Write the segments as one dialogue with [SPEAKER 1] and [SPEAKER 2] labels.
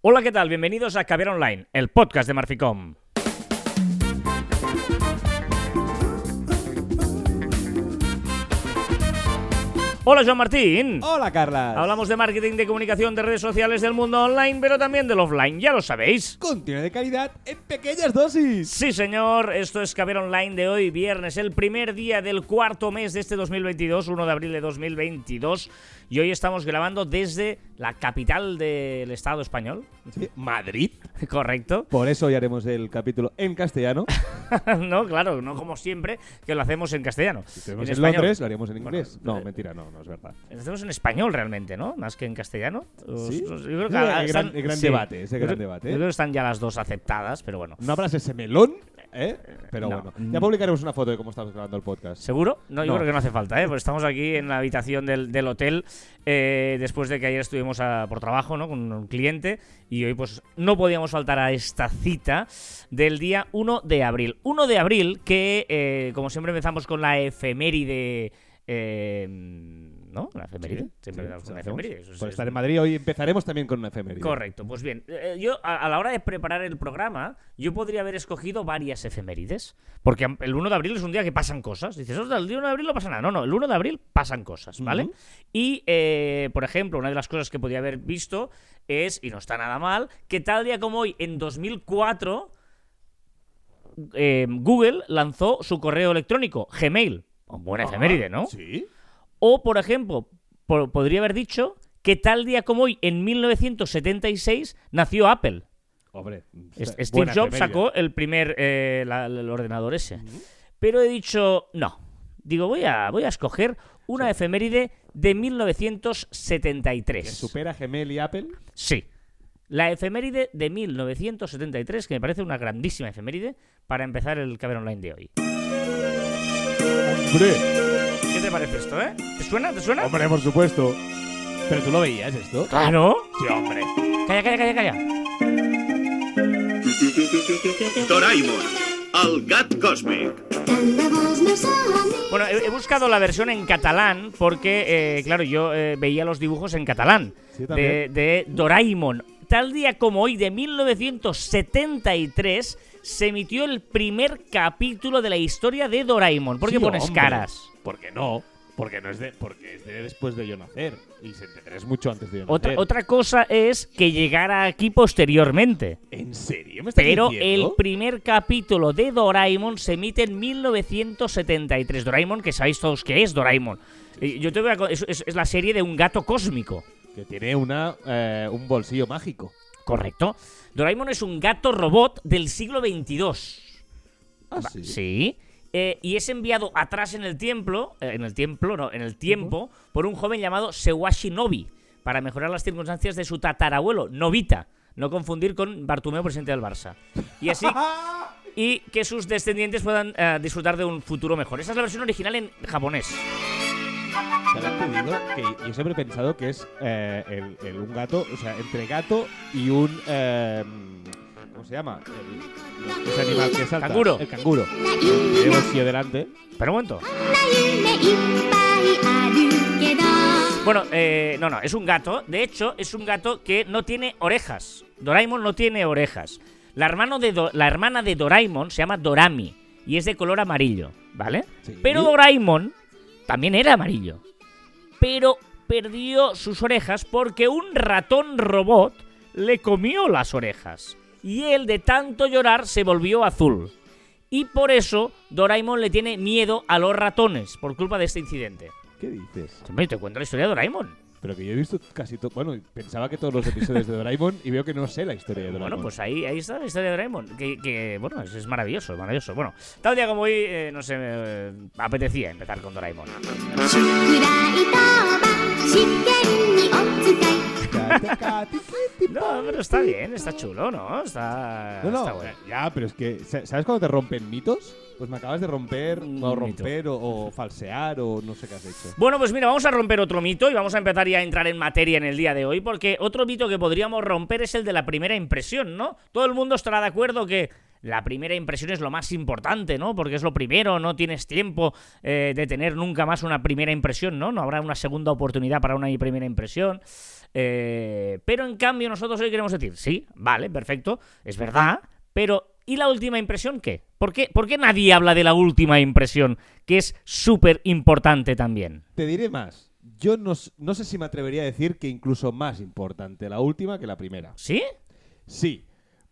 [SPEAKER 1] Hola, ¿qué tal? Bienvenidos a Caviar Online, el podcast de Marficom. Hola, Joan Martín.
[SPEAKER 2] Hola, Carla.
[SPEAKER 1] Hablamos de marketing, de comunicación, de redes sociales, del mundo online, pero también del offline, ya lo sabéis.
[SPEAKER 2] Contenido de calidad en pequeñas dosis.
[SPEAKER 1] Sí, señor, esto es Caber Online de hoy, viernes, el primer día del cuarto mes de este 2022, 1 de abril de 2022. Y hoy estamos grabando desde la capital del Estado español.
[SPEAKER 2] Sí, Madrid.
[SPEAKER 1] Correcto.
[SPEAKER 2] Por eso hoy haremos el capítulo en castellano.
[SPEAKER 1] no, claro, no como siempre, que lo hacemos en castellano.
[SPEAKER 2] Si en,
[SPEAKER 1] español.
[SPEAKER 2] Londres, lo haríamos en inglés.
[SPEAKER 1] Bueno,
[SPEAKER 2] no,
[SPEAKER 1] eh,
[SPEAKER 2] mentira, no, no es verdad.
[SPEAKER 1] Hacemos en español realmente, ¿no? Más que en castellano.
[SPEAKER 2] ¿Sí?
[SPEAKER 1] Yo creo que
[SPEAKER 2] Sí, gran-
[SPEAKER 1] están-
[SPEAKER 2] gran
[SPEAKER 1] sí.
[SPEAKER 2] debate, ese
[SPEAKER 1] Yo
[SPEAKER 2] gran
[SPEAKER 1] creo-
[SPEAKER 2] debate.
[SPEAKER 1] Yo creo que están ya las dos aceptadas, pero bueno.
[SPEAKER 2] No abras ese melón, ¿eh? Pero
[SPEAKER 1] No.
[SPEAKER 2] bueno. Ya publicaremos una foto de cómo estamos grabando el podcast.
[SPEAKER 1] ¿Seguro? No, yo
[SPEAKER 2] No.
[SPEAKER 1] creo que no hace falta, ¿eh? Pues estamos aquí en la habitación del, del hotel eh, después de que ayer estuvimos a- por trabajo, ¿no? Con un cliente y hoy pues no podíamos faltar a esta cita del día 1 de abril. 1 de abril que, eh, como siempre empezamos con la efeméride... eh, ¿No? La efeméride.
[SPEAKER 2] Sí,
[SPEAKER 1] Siempre
[SPEAKER 2] sí,
[SPEAKER 1] empezamos con la
[SPEAKER 2] hacemos.
[SPEAKER 1] efeméride. Eso es-
[SPEAKER 2] Por
[SPEAKER 1] es-
[SPEAKER 2] estar en Madrid, hoy empezaremos también con una efeméride.
[SPEAKER 1] Correcto, pues bien, eh, yo a, a la hora de preparar el programa, yo podría haber escogido varias efemérides, porque el 1 de abril es un día que pasan cosas. Dices, "Ostras, el día 1 de abril no pasa nada. No, no, el 1 de abril pasan cosas, ¿vale? Y, eh, por ejemplo, una de las cosas que podría haber visto es, y no está nada mal, que tal día como hoy, en 2004, eh, Google lanzó su correo electrónico, Gmail. Buena
[SPEAKER 2] Ah,
[SPEAKER 1] efeméride, ¿no?
[SPEAKER 2] Sí.
[SPEAKER 1] O, por ejemplo, po- podría haber dicho que tal día como hoy, en 1976, nació Apple.
[SPEAKER 2] Hombre.
[SPEAKER 1] Es- Steve Jobs sacó el primer eh, la- el ordenador ese. Pero he dicho, no. Digo, voy a, voy a escoger una efeméride de
[SPEAKER 2] ¿Que
[SPEAKER 1] 1973.
[SPEAKER 2] supera Gmail y Apple?
[SPEAKER 1] Sí. La efeméride de 1973, que me parece una grandísima efeméride para empezar el Caber Online de hoy.
[SPEAKER 2] ¡Hombre!
[SPEAKER 1] ¿Qué te parece esto, eh? ¿Te suena? ¿Te suena?
[SPEAKER 2] Hombre, por supuesto. ¿Pero tú lo veías esto?
[SPEAKER 1] ¡Claro!
[SPEAKER 2] Sí, hombre.
[SPEAKER 1] Calla, calla, calla, calla.
[SPEAKER 3] Doraemon, el gat còsmic.
[SPEAKER 1] Bueno, he, he buscado la versión en catalán porque, eh, claro, yo eh, veía los dibujos en catalán
[SPEAKER 2] Sí,
[SPEAKER 1] de, de Doraemon. Tal día como hoy, de 1973, se emitió el primer capítulo de la historia de Doraemon. ¿Por qué
[SPEAKER 2] Sí,
[SPEAKER 1] pones
[SPEAKER 2] hombre.
[SPEAKER 1] caras?
[SPEAKER 2] ¿Por qué no? Porque no es de, porque es de después de yo nacer. Y 73 es mucho antes de yo
[SPEAKER 1] Otra,
[SPEAKER 2] nacer.
[SPEAKER 1] otra cosa es que llegara aquí posteriormente.
[SPEAKER 2] ¿En serio? ¿Me estás
[SPEAKER 1] Pero
[SPEAKER 2] diciendo?
[SPEAKER 1] el primer capítulo de Doraemon se emite en 1973. Doraemon, que sabéis todos que es Doraemon. Yo te voy a es la serie de un gato cósmico.
[SPEAKER 2] Que tiene una, eh, un bolsillo mágico.
[SPEAKER 1] Correcto. Doraemon es un gato robot del siglo XXII.
[SPEAKER 2] Ah, sí.
[SPEAKER 1] Sí. Eh, y es enviado atrás en el templo, eh, en el templo, no, en el tiempo, por un joven llamado Sewashi Nobi, para mejorar las circunstancias de su tatarabuelo, Novita. No confundir con Bartumeo, presidente del Barça. Y así, y que sus descendientes puedan eh, disfrutar de un futuro mejor. Esa es la versión original en japonés.
[SPEAKER 2] Yo siempre he pensado que es eh, el, el- un gato, o sea, entre gato y un. eh, ¿Cómo se llama? El- ese animal que salta.
[SPEAKER 1] Canguro.
[SPEAKER 2] El canguro. Tiene bolsillo delante.
[SPEAKER 1] Pero un momento. Bueno, eh, no, no, es un gato. De hecho, es un gato que no tiene orejas. Doraemon no tiene orejas. La, hermano de Do- la hermana de Doraemon se llama Dorami y es de color amarillo, ¿vale?
[SPEAKER 2] Sí.
[SPEAKER 1] Pero Doraemon también era amarillo. Pero perdió sus orejas porque un ratón robot le comió las orejas. Y él de tanto llorar se volvió azul. Y por eso Doraemon le tiene miedo a los ratones por culpa de este incidente.
[SPEAKER 2] ¿Qué dices?
[SPEAKER 1] Hombre, te cuento la historia de Doraemon.
[SPEAKER 2] Pero que yo he visto casi todo. Bueno, pensaba que todos los episodios de Doraemon y veo que no sé la historia de Doraemon.
[SPEAKER 1] Bueno, pues ahí, ahí está la historia de Doraemon. Que, que, bueno, es, es maravilloso, es maravilloso. Bueno, tal día como hoy, eh, no sé, me apetecía empezar con Doraemon. No, pero está bien, está chulo, ¿no? Está,
[SPEAKER 2] No, no,
[SPEAKER 1] está bueno.
[SPEAKER 2] ya, pero es que, sa- ¿sabes cuando te rompen mitos? Pues me acabas de romper, o romper, o, o falsear, o no sé qué has hecho.
[SPEAKER 1] Bueno, pues mira, vamos a romper otro mito y vamos a empezar ya a entrar en materia en el día de hoy, porque otro mito que podríamos romper es el de la primera impresión, ¿no? Todo el mundo estará de acuerdo que la primera impresión es lo más importante, ¿no? Porque es lo primero, no tienes tiempo eh, de tener nunca más una primera impresión, ¿no? No habrá una segunda oportunidad para una primera impresión. Eh, pero en cambio nosotros hoy queremos decir, sí, vale, perfecto, es verdad, pero ¿y la última impresión qué? ¿Por qué, por qué nadie habla de la última impresión, que es súper importante también?
[SPEAKER 2] Te diré más. Yo no, no sé si me atrevería a decir que incluso más importante la última que la primera.
[SPEAKER 1] ¿Sí?
[SPEAKER 2] Sí,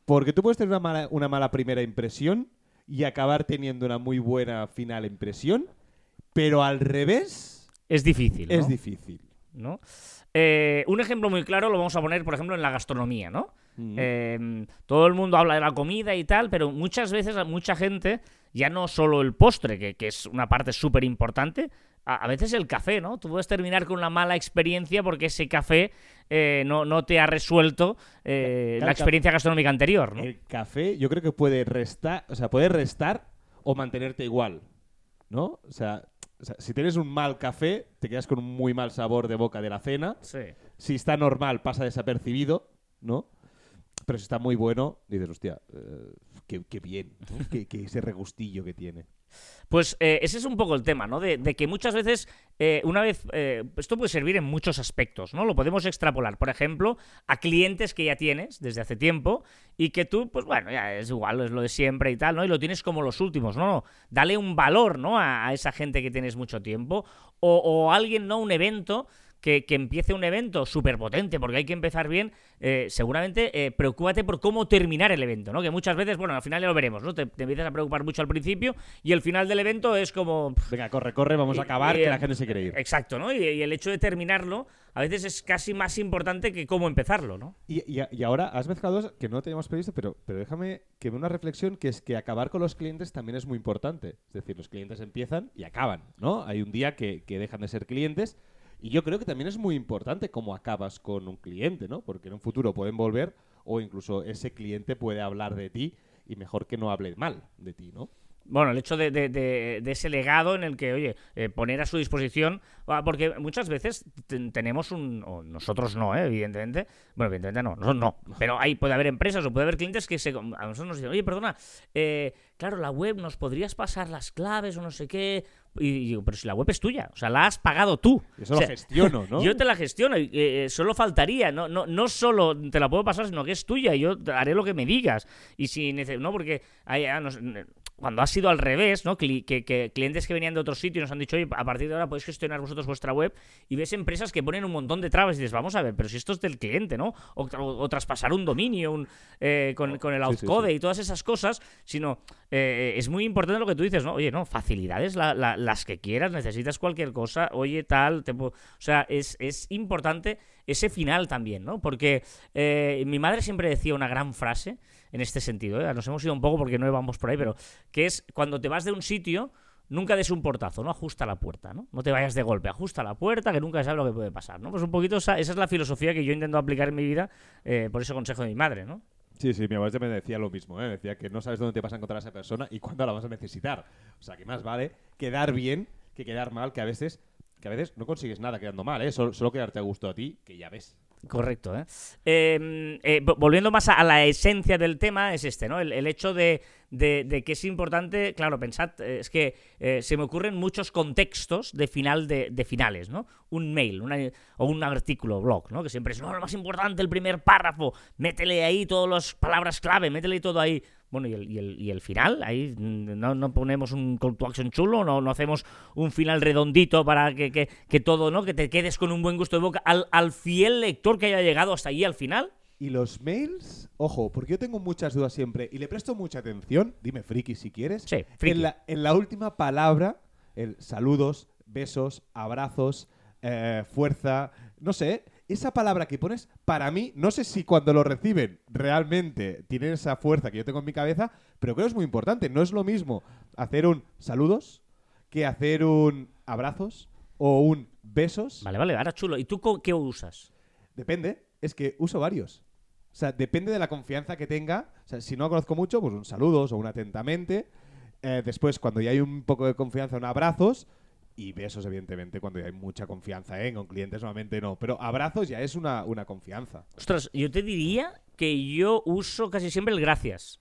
[SPEAKER 2] porque tú puedes tener una mala, una mala primera impresión y acabar teniendo una muy buena final impresión, pero al revés
[SPEAKER 1] Es difícil.
[SPEAKER 2] es
[SPEAKER 1] ¿no?
[SPEAKER 2] difícil.
[SPEAKER 1] ¿no? Eh, un ejemplo muy claro lo vamos a poner, por ejemplo, en la gastronomía, ¿no?
[SPEAKER 2] Mm.
[SPEAKER 1] Eh, todo el mundo habla de la comida y tal, pero muchas veces a mucha gente, ya no solo el postre, que, que es una parte súper importante, a, veces el café, ¿no? Tú puedes terminar con una mala experiencia porque ese café eh, no, no te ha resuelto eh,
[SPEAKER 2] Claro,
[SPEAKER 1] la experiencia gastronómica anterior, ¿no?
[SPEAKER 2] El café yo creo que puede restar, o sea, puede restar o mantenerte igual, ¿no? O sea, o sea, si tienes un mal café, te quedas con un muy mal sabor de boca de la cena.
[SPEAKER 1] Sí.
[SPEAKER 2] Si está normal, pasa desapercibido, ¿no? Pero si está muy bueno, dices, hostia, eh, qué, qué bien, ¿no? qué, qué ese regustillo que tiene.
[SPEAKER 1] Pues eh, ese es un poco el tema, ¿no? De, de que muchas veces, eh, una vez, eh, esto puede servir en muchos aspectos, ¿no? Lo podemos extrapolar, por ejemplo, a clientes que ya tienes desde hace tiempo y que tú, pues bueno, ya es igual, es lo de siempre y tal, ¿no? Y lo tienes como los últimos, ¿no? no dale un valor, ¿no? A, a esa gente que tienes mucho tiempo o, o alguien, ¿no? Un evento que, que empiece un evento súper potente, porque hay que empezar bien, eh, seguramente eh, preocúpate por cómo terminar el evento, ¿no? Que muchas veces, bueno, al final ya lo veremos, ¿no? Te, te empiezas a preocupar mucho al principio y el final del evento es como...
[SPEAKER 2] Venga, corre, corre, vamos a acabar,
[SPEAKER 1] y,
[SPEAKER 2] que la gente se quiere ir.
[SPEAKER 1] Exacto, ¿no? Y, y el hecho de terminarlo a veces es casi más importante que cómo empezarlo, ¿no?
[SPEAKER 2] Y, ahora has mezclado dos que no teníamos previsto, pero, pero déjame que vea una reflexión que es que acabar con los clientes también es muy importante. Es decir, los clientes empiezan y acaban, ¿no? Hay un día que, que dejan de ser clientes y yo creo que también es muy importante cómo acabas con un cliente, ¿no? Porque en un futuro pueden volver o incluso ese cliente puede hablar de ti y mejor que no hable mal de ti, ¿no?
[SPEAKER 1] Bueno, el hecho de, de- de- de ese legado en el que, oye, eh, poner a su disposición, ah, porque muchas veces ten- tenemos un, o nosotros no, ¿eh? evidentemente, bueno, evidentemente no, nosotros no, pero ahí puede haber empresas o puede haber clientes que se, a nosotros nos dicen, oye, perdona, eh, claro, la web, ¿nos podrías pasar las claves o no sé qué? Y digo, pero si la web es tuya, o sea, la has pagado tú.
[SPEAKER 2] Eso
[SPEAKER 1] O
[SPEAKER 2] lo
[SPEAKER 1] sea,
[SPEAKER 2] gestiono, ¿no?
[SPEAKER 1] Yo te la gestiono, y, eh, solo faltaría, no, no, no solo te la puedo pasar, sino que es tuya y yo haré lo que me digas. Y si no, porque hay- ah, cuando ha sido al revés, ¿no? Que, que clientes que venían de otro sitio nos han dicho, oye, a partir de ahora podéis gestionar vosotros vuestra web y ves empresas que ponen un montón de trabas y dices, vamos a ver, pero si esto es del cliente, ¿no? O, o- o traspasar un dominio un, eh, con, con el
[SPEAKER 2] Sí, sí,
[SPEAKER 1] outcode
[SPEAKER 2] sí.
[SPEAKER 1] y todas esas cosas, sino eh, es muy importante lo que tú dices, ¿no? Oye, no, facilidades la- la- las que quieras, necesitas cualquier cosa, oye, tal, te o sea, es, es importante ese final también, ¿no? Porque eh, mi madre siempre decía una gran frase en este sentido, ¿eh? nos hemos ido un poco porque no íbamos por ahí, pero que es cuando te vas de un sitio, nunca des un portazo, no ajusta la puerta, ¿no? No te vayas de golpe, ajusta la puerta, que nunca se sabe lo que puede pasar, ¿no? Pues un poquito esa, es la filosofía que yo intento aplicar en mi vida eh, por ese consejo de mi madre, ¿no?
[SPEAKER 2] Sí, sí, mi abuela me decía lo mismo, ¿eh? Decía que no sabes dónde te vas a encontrar a esa persona y cuándo la vas a necesitar. O sea, que más vale quedar bien que quedar mal, que a veces, que a veces no consigues nada quedando mal, ¿eh? Solo quedarte a gusto a ti, que ya ves.
[SPEAKER 1] Correcto, ¿eh? Eh, eh, vo- volviendo más a, a la esencia del tema, es este, ¿no? El, el hecho de, de- de que es importante, claro, pensad, eh, es que eh, se me ocurren muchos contextos de final de, de finales, ¿no? Un mail una- o un artículo, blog, ¿no? Que siempre es, no, lo más importante, el primer párrafo, métele ahí todas las palabras clave, métele todo ahí. Bueno, ¿y el, y el, y el final? Ahí mm, no, no ponemos un call to action chulo, no, no hacemos un final redondito para que, que- que todo, ¿no? Que te quedes con un buen gusto de boca al, al fiel lector que haya llegado hasta allí al final.
[SPEAKER 2] Y los mails, ojo, porque yo tengo muchas dudas siempre y le presto mucha atención, dime friki si quieres,
[SPEAKER 1] Sí, friki.
[SPEAKER 2] En, la, en la última palabra, el saludos, besos, abrazos, eh, fuerza, no sé, esa palabra que pones, para mí, no sé si cuando lo reciben realmente tienen esa fuerza que yo tengo en mi cabeza, pero creo que es muy importante. No es lo mismo hacer un saludos que hacer un abrazos o un besos.
[SPEAKER 1] Vale, vale, ahora chulo. ¿Y tú qué usas?
[SPEAKER 2] Depende, es que uso varios. O sea, depende de la confianza que tenga. O sea, si no conozco mucho, pues un saludos o un atentamente. Eh, después, cuando ya hay un poco de confianza, un abrazos. Y besos, evidentemente, cuando hay mucha confianza, ¿eh? Con clientes normalmente no. Pero abrazos ya es una, una confianza.
[SPEAKER 1] Ostras, yo te diría que yo uso casi siempre el gracias.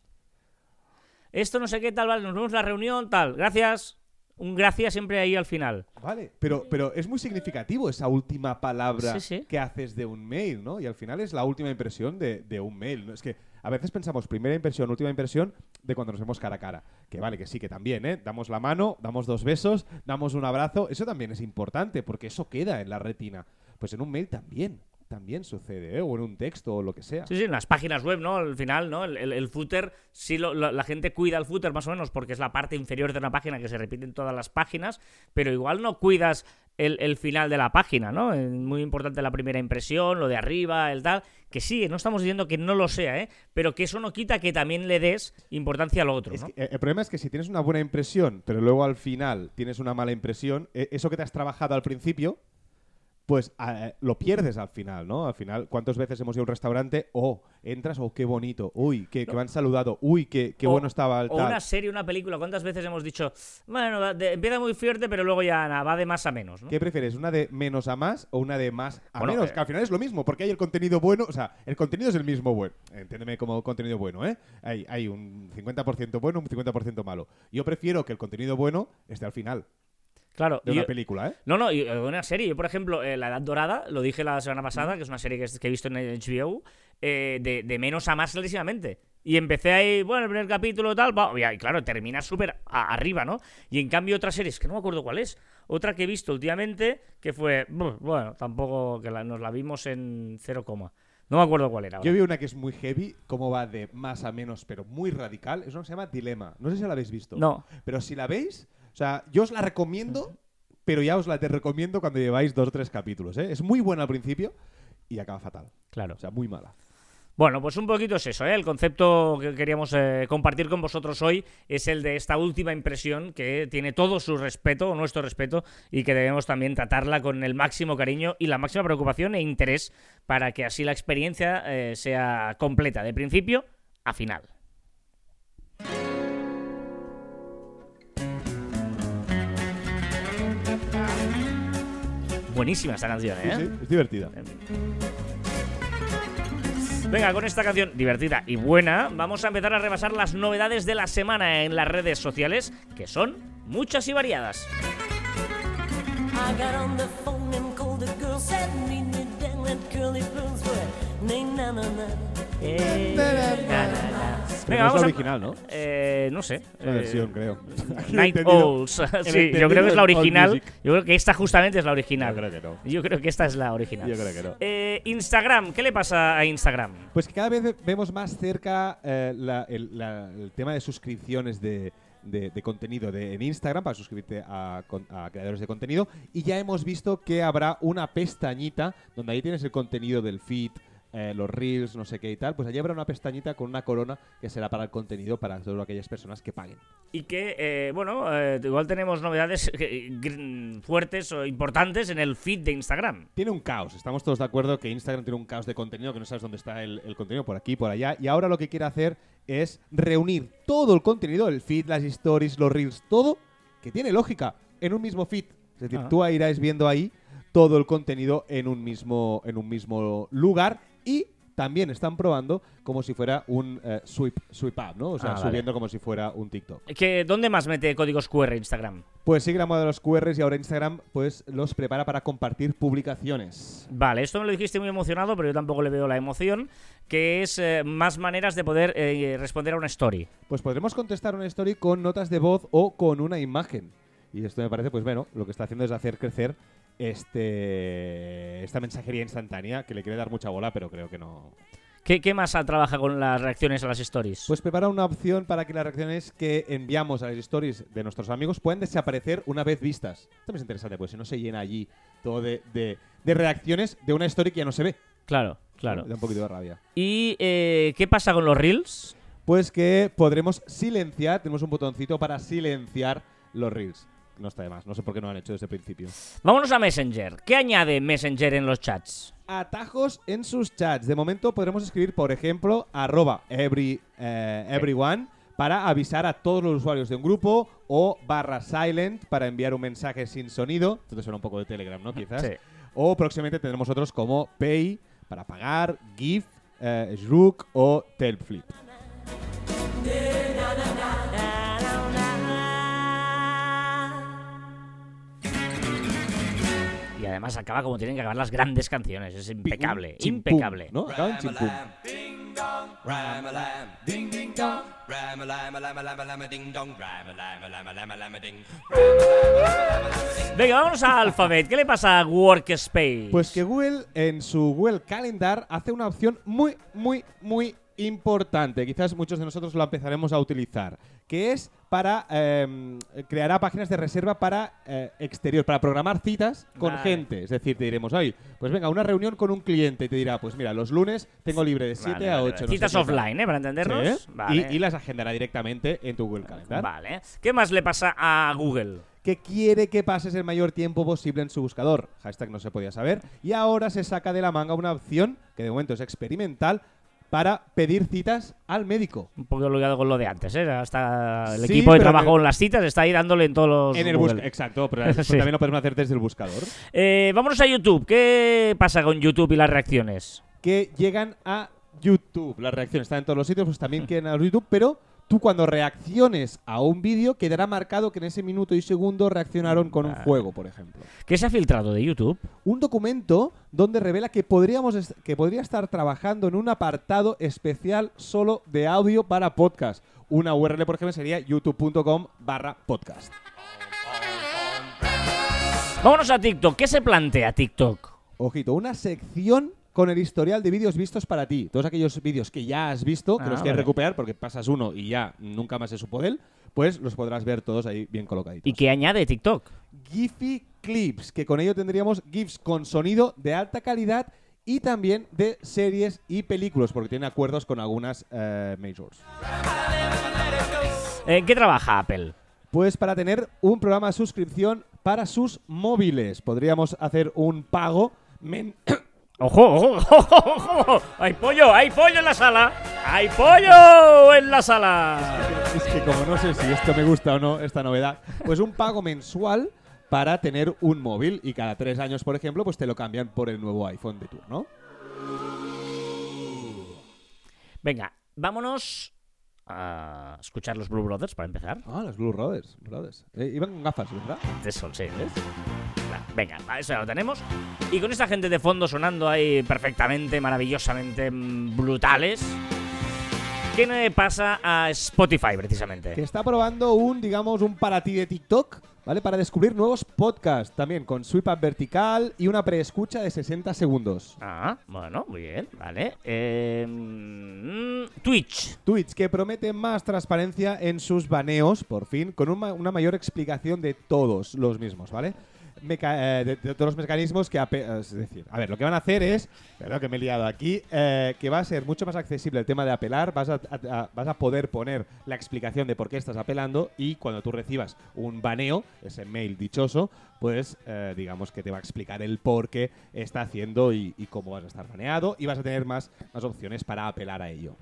[SPEAKER 1] esto no sé qué tal, vale, nos vemos en la reunión, tal, gracias. Un gracias siempre ahí al final.
[SPEAKER 2] Vale, pero, pero es muy significativo esa última palabra
[SPEAKER 1] Sí, sí.
[SPEAKER 2] que haces de un mail, ¿no? Y al final es la última impresión de, de un mail. ¿no? Es que a veces pensamos primera impresión, última impresión de cuando nos vemos cara a cara. Que vale, que sí, que también, ¿eh? Damos la mano, damos dos besos, damos un abrazo. Eso también es importante porque eso queda en la retina. Pues en un mail también, también sucede, ¿eh? O en un texto o lo que sea.
[SPEAKER 1] Sí, sí, en las páginas web, ¿no? Al final, ¿no? El, footer, sí, la gente cuida el footer más o menos porque es la parte inferior de una página que se repite en todas las páginas, pero igual no cuidas el, el final de la página, ¿no? Es muy importante la primera impresión, lo de arriba, el tal. Que sí, no estamos diciendo que no lo sea, ¿eh? Pero que eso no quita que también le des importancia a lo otro,
[SPEAKER 2] Es
[SPEAKER 1] ¿no?
[SPEAKER 2] que, eh, el problema es que si tienes una buena impresión, pero luego al final tienes una mala impresión, eh, eso que te has trabajado al principio, pues eh, lo pierdes al final, ¿no? Al final, ¿cuántas veces hemos ido a un restaurante? Oh, entras, oh, qué bonito, uy, que, que me han saludado, uy, qué, qué
[SPEAKER 1] O-
[SPEAKER 2] bueno estaba el
[SPEAKER 1] O
[SPEAKER 2] tal.
[SPEAKER 1] una serie, una película. ¿Cuántas veces hemos dicho, bueno, de- empieza muy fuerte, pero luego ya va de más a menos, ¿no?
[SPEAKER 2] ¿Qué prefieres? ¿Una de menos a más o una de más a
[SPEAKER 1] Bueno,
[SPEAKER 2] menos?
[SPEAKER 1] eh,
[SPEAKER 2] Que al final es lo mismo, porque hay el contenido bueno, o sea, el contenido es el mismo bueno. Entiéndeme como contenido bueno, ¿eh? Hay, hay un 50% bueno, un 50% malo. Yo prefiero que el contenido bueno esté al final
[SPEAKER 1] Claro.
[SPEAKER 2] de una
[SPEAKER 1] yo-
[SPEAKER 2] película, ¿eh?
[SPEAKER 1] No, no, y eh, una serie. Yo, por ejemplo, eh, La Edad Dorada, lo dije la semana pasada, que es una serie que, que he visto en HBO, eh, de, de menos a más clarísimamente. Y empecé ahí, bueno, el primer capítulo tal, va, y claro, termina súper arriba, ¿no? Y en cambio otras series, que no me acuerdo cuál es, otra que he visto últimamente, que fue, bueno, tampoco, que la- nos la vimos en cero coma. No me acuerdo cuál era.
[SPEAKER 2] Yo vi una que es muy heavy, cómo va de más a menos, pero muy radical. Es una que se llama Dilema. No sé si la habéis visto.
[SPEAKER 1] No.
[SPEAKER 2] Pero si la veis, o sea, yo os la recomiendo, pero ya os la te recomiendo cuando lleváis dos o tres capítulos, ¿eh? Es muy buena al principio y acaba fatal.
[SPEAKER 1] Claro.
[SPEAKER 2] O sea, muy mala.
[SPEAKER 1] Bueno, pues un poquito es eso, ¿eh? El concepto que queríamos eh, compartir con vosotros hoy es el de esta última impresión que tiene todo su respeto, nuestro respeto, y que debemos también tratarla con el máximo cariño y la máxima preocupación e interés para que así la experiencia eh, sea completa, de principio a final. Buenísima esta canción, ¿eh?
[SPEAKER 2] Sí, sí, es divertida.
[SPEAKER 1] Venga, con esta canción divertida y buena, vamos a empezar a repasar las novedades de la semana en las redes sociales, que son muchas y variadas.
[SPEAKER 4] Na na na.
[SPEAKER 2] Pero no es la original, ¿no?
[SPEAKER 1] Eh, no sé.
[SPEAKER 2] Es una
[SPEAKER 1] eh,
[SPEAKER 2] versión, creo.
[SPEAKER 1] Night
[SPEAKER 2] entendido-
[SPEAKER 1] Owls. sí, yo
[SPEAKER 2] entendido
[SPEAKER 1] creo que es la
[SPEAKER 2] Old
[SPEAKER 1] original.
[SPEAKER 2] Music.
[SPEAKER 1] Yo creo que esta justamente es la original.
[SPEAKER 2] Yo creo que no.
[SPEAKER 1] Yo creo que esta es la original.
[SPEAKER 2] Yo creo que no.
[SPEAKER 1] Eh, Instagram, ¿qué le pasa a Instagram?
[SPEAKER 2] Pues que cada vez ve- vemos más cerca eh, la- el, la- el tema de suscripciones de, de- de contenido de, en Instagram para suscribirte a, con- a creadores de contenido y ya hemos visto que habrá una pestañita donde ahí tienes el contenido del feed, eh, los reels, no sé qué y tal, pues allí habrá una pestañita con una corona que será para el contenido para todas aquellas personas que paguen.
[SPEAKER 1] Y que, eh, bueno, eh, igual tenemos novedades fuertes o importantes en el feed de Instagram.
[SPEAKER 2] Tiene un caos, estamos todos de acuerdo que Instagram tiene un caos de contenido, que no sabes dónde está el, el contenido, por aquí, por allá, y ahora lo que quiere hacer es reunir todo el contenido, el feed, las stories, los reels, todo, que tiene lógica, en un mismo feed. Es decir,
[SPEAKER 1] Ah.
[SPEAKER 2] tú irás viendo ahí todo el contenido en un mismo, en un mismo lugar y también están probando como si fuera un eh, sweep, sweep up, ¿no? O sea,
[SPEAKER 1] Ah, vale.
[SPEAKER 2] subiendo como si fuera un TikTok.
[SPEAKER 1] ¿Que, ¿Dónde más mete códigos QR Instagram?
[SPEAKER 2] Pues sigue la moda de los QRs y ahora Instagram pues los prepara para compartir publicaciones.
[SPEAKER 1] Vale, esto me lo dijiste muy emocionado, pero yo tampoco le veo la emoción, que es eh, más maneras de poder eh, responder a una story.
[SPEAKER 2] Pues podremos contestar una story con notas de voz o con una imagen. Y esto me parece, pues bueno, lo que está haciendo es hacer crecer este esta mensajería instantánea que le quiere dar mucha bola, pero creo que no.
[SPEAKER 1] ¿Qué, qué más trabaja con las reacciones a las stories?
[SPEAKER 2] Pues prepara una opción para que las reacciones que enviamos a las stories de nuestros amigos puedan desaparecer una vez vistas. Esto también es interesante, pues si no se llena allí todo de, de- de reacciones de una story que ya no se ve.
[SPEAKER 1] claro, claro.
[SPEAKER 2] Da un poquito de rabia.
[SPEAKER 1] ¿Y eh, qué pasa con los reels?
[SPEAKER 2] Pues que podremos silenciar, tenemos un botoncito para silenciar los reels. No está de más, no sé por qué no lo han hecho desde el principio.
[SPEAKER 1] Vámonos a Messenger. ¿Qué añade Messenger en los chats?
[SPEAKER 2] Atajos en sus chats. De momento podremos escribir, por ejemplo, arroba every, eh, everyone para avisar a todos los usuarios de un grupo o barra silent para enviar un mensaje sin sonido. Esto te suena un poco de Telegram, ¿no? Quizás.
[SPEAKER 1] Sí.
[SPEAKER 2] O próximamente tendremos otros como pay para pagar, GIF, eh, Shrook o Telflip.
[SPEAKER 1] Además acaba como tienen que acabar las grandes canciones. Es impecable,
[SPEAKER 2] Chimpum,
[SPEAKER 1] impecable.
[SPEAKER 2] ¿no? Acaba en chimpum.
[SPEAKER 1] Venga, vámonos a Alphabet. ¿Qué le pasa a Workspace?
[SPEAKER 2] Pues que Google en su Google Calendar hace una opción muy, muy, muy importante. Quizás muchos de nosotros lo empezaremos a utilizar. Que es para eh, creará páginas de reserva para eh, exterior, para programar citas con
[SPEAKER 1] Vale.
[SPEAKER 2] gente. Es decir, te diremos, hoy, pues venga, una reunión con un cliente y te dirá, pues mira, los lunes tengo libre de 7
[SPEAKER 1] Vale,
[SPEAKER 2] a
[SPEAKER 1] vale,
[SPEAKER 2] 8.
[SPEAKER 1] vale. Citas offline, ¿eh? Para entendernos.
[SPEAKER 2] Sí, y, y las agendará directamente en tu Google Calendar.
[SPEAKER 1] Vale. ¿Qué más le pasa a Google?
[SPEAKER 2] que quiere que pases el mayor tiempo posible en su buscador. Hashtag no se podía saber. Y ahora se saca de la manga una opción, que de momento es experimental, para pedir citas al médico.
[SPEAKER 1] Un poco ligado con lo de antes, ¿eh? Hasta el
[SPEAKER 2] Sí,
[SPEAKER 1] equipo de trabajo
[SPEAKER 2] que-
[SPEAKER 1] en las citas está ahí dándole en todos los.
[SPEAKER 2] En el
[SPEAKER 1] Google.
[SPEAKER 2] buscador. Exacto, pero eso
[SPEAKER 1] Sí.
[SPEAKER 2] también lo podemos hacer desde el buscador.
[SPEAKER 1] Eh, vámonos a YouTube. ¿Qué pasa con YouTube y las reacciones?
[SPEAKER 2] Que llegan a YouTube. Las reacciones están en todos los sitios, pues también quedan a YouTube, pero tú cuando reacciones a un vídeo quedará marcado que en ese minuto y segundo reaccionaron con un juego, por ejemplo.
[SPEAKER 1] ¿Qué se ha filtrado de YouTube?
[SPEAKER 2] un documento donde revela que podríamos que podría estar trabajando en un apartado especial solo de audio para podcast. Una URL, por ejemplo, sería youtube.com barra podcast.
[SPEAKER 1] Vámonos a TikTok. ¿Qué se plantea TikTok?
[SPEAKER 2] Ojito, una sección con el historial de vídeos vistos para ti. Todos aquellos vídeos que ya has visto, que
[SPEAKER 1] Ah,
[SPEAKER 2] los quieres
[SPEAKER 1] vale.
[SPEAKER 2] recuperar porque pasas uno y ya nunca más se supo de él, pues los podrás ver todos ahí bien colocaditos.
[SPEAKER 1] ¿Y qué añade TikTok?
[SPEAKER 2] Giphy Clips, que con ello tendríamos GIFs con sonido de alta calidad y también de series y películas, porque tiene acuerdos con algunas eh, majors.
[SPEAKER 1] ¿En qué trabaja Apple?
[SPEAKER 2] Pues para tener un programa de suscripción para sus móviles, podríamos hacer un pago. men-
[SPEAKER 1] ¡Ojo, ojo, ojo, ojo! ¡Hay pollo! ¡Hay pollo en la sala! ¡Hay pollo en la sala!
[SPEAKER 2] es que como no sé si esto me gusta o no, esta novedad, pues un pago mensual para tener un móvil y cada tres años, por ejemplo, pues te lo cambian por el nuevo iPhone de turno.
[SPEAKER 1] Venga, vámonos a escuchar los Blue Brothers para empezar.
[SPEAKER 2] Ah, los Blue Brothers. Brothers. Eh, iban con gafas, ¿verdad?
[SPEAKER 1] De sol, sí. Venga, va, eso ya lo tenemos. Y con esta gente de fondo sonando ahí perfectamente, maravillosamente mm, brutales. ¿Qué le pasa a Spotify, precisamente?
[SPEAKER 2] que está probando un, digamos, un para ti de TikTok, ¿vale? Para descubrir nuevos podcasts, también con sweep up vertical y una preescucha de 60 segundos.
[SPEAKER 1] Ah, bueno, muy bien, vale. Eh, mm, Twitch.
[SPEAKER 2] Twitch, que promete más transparencia en sus baneos, por fin, con una mayor explicación de todos los mismos, ¿vale? Meca- eh, de, de todos los mecanismos que... Es decir, a ver, lo que van a hacer es, perdón que me he liado aquí, eh, que va a ser mucho más accesible el tema de apelar, vas a, a- a- vas a poder poner la explicación de por qué estás apelando y cuando tú recibas un baneo, ese mail dichoso, pues eh, digamos que te va a explicar el por qué está haciendo y, y cómo vas a estar baneado y vas a tener más, más opciones para apelar a ello.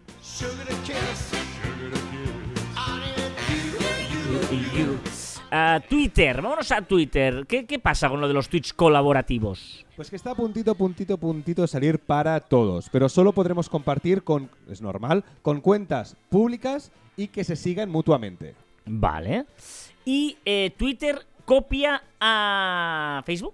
[SPEAKER 1] Ah, Twitter, vámonos a Twitter. ¿Qué, qué pasa con lo de los Twitch colaborativos?
[SPEAKER 2] Pues que está a puntito, puntito, puntito de salir para todos, pero solo podremos compartir con, es normal, con cuentas públicas y que se sigan mutuamente.
[SPEAKER 1] Vale. Y eh, Twitter copia a Facebook.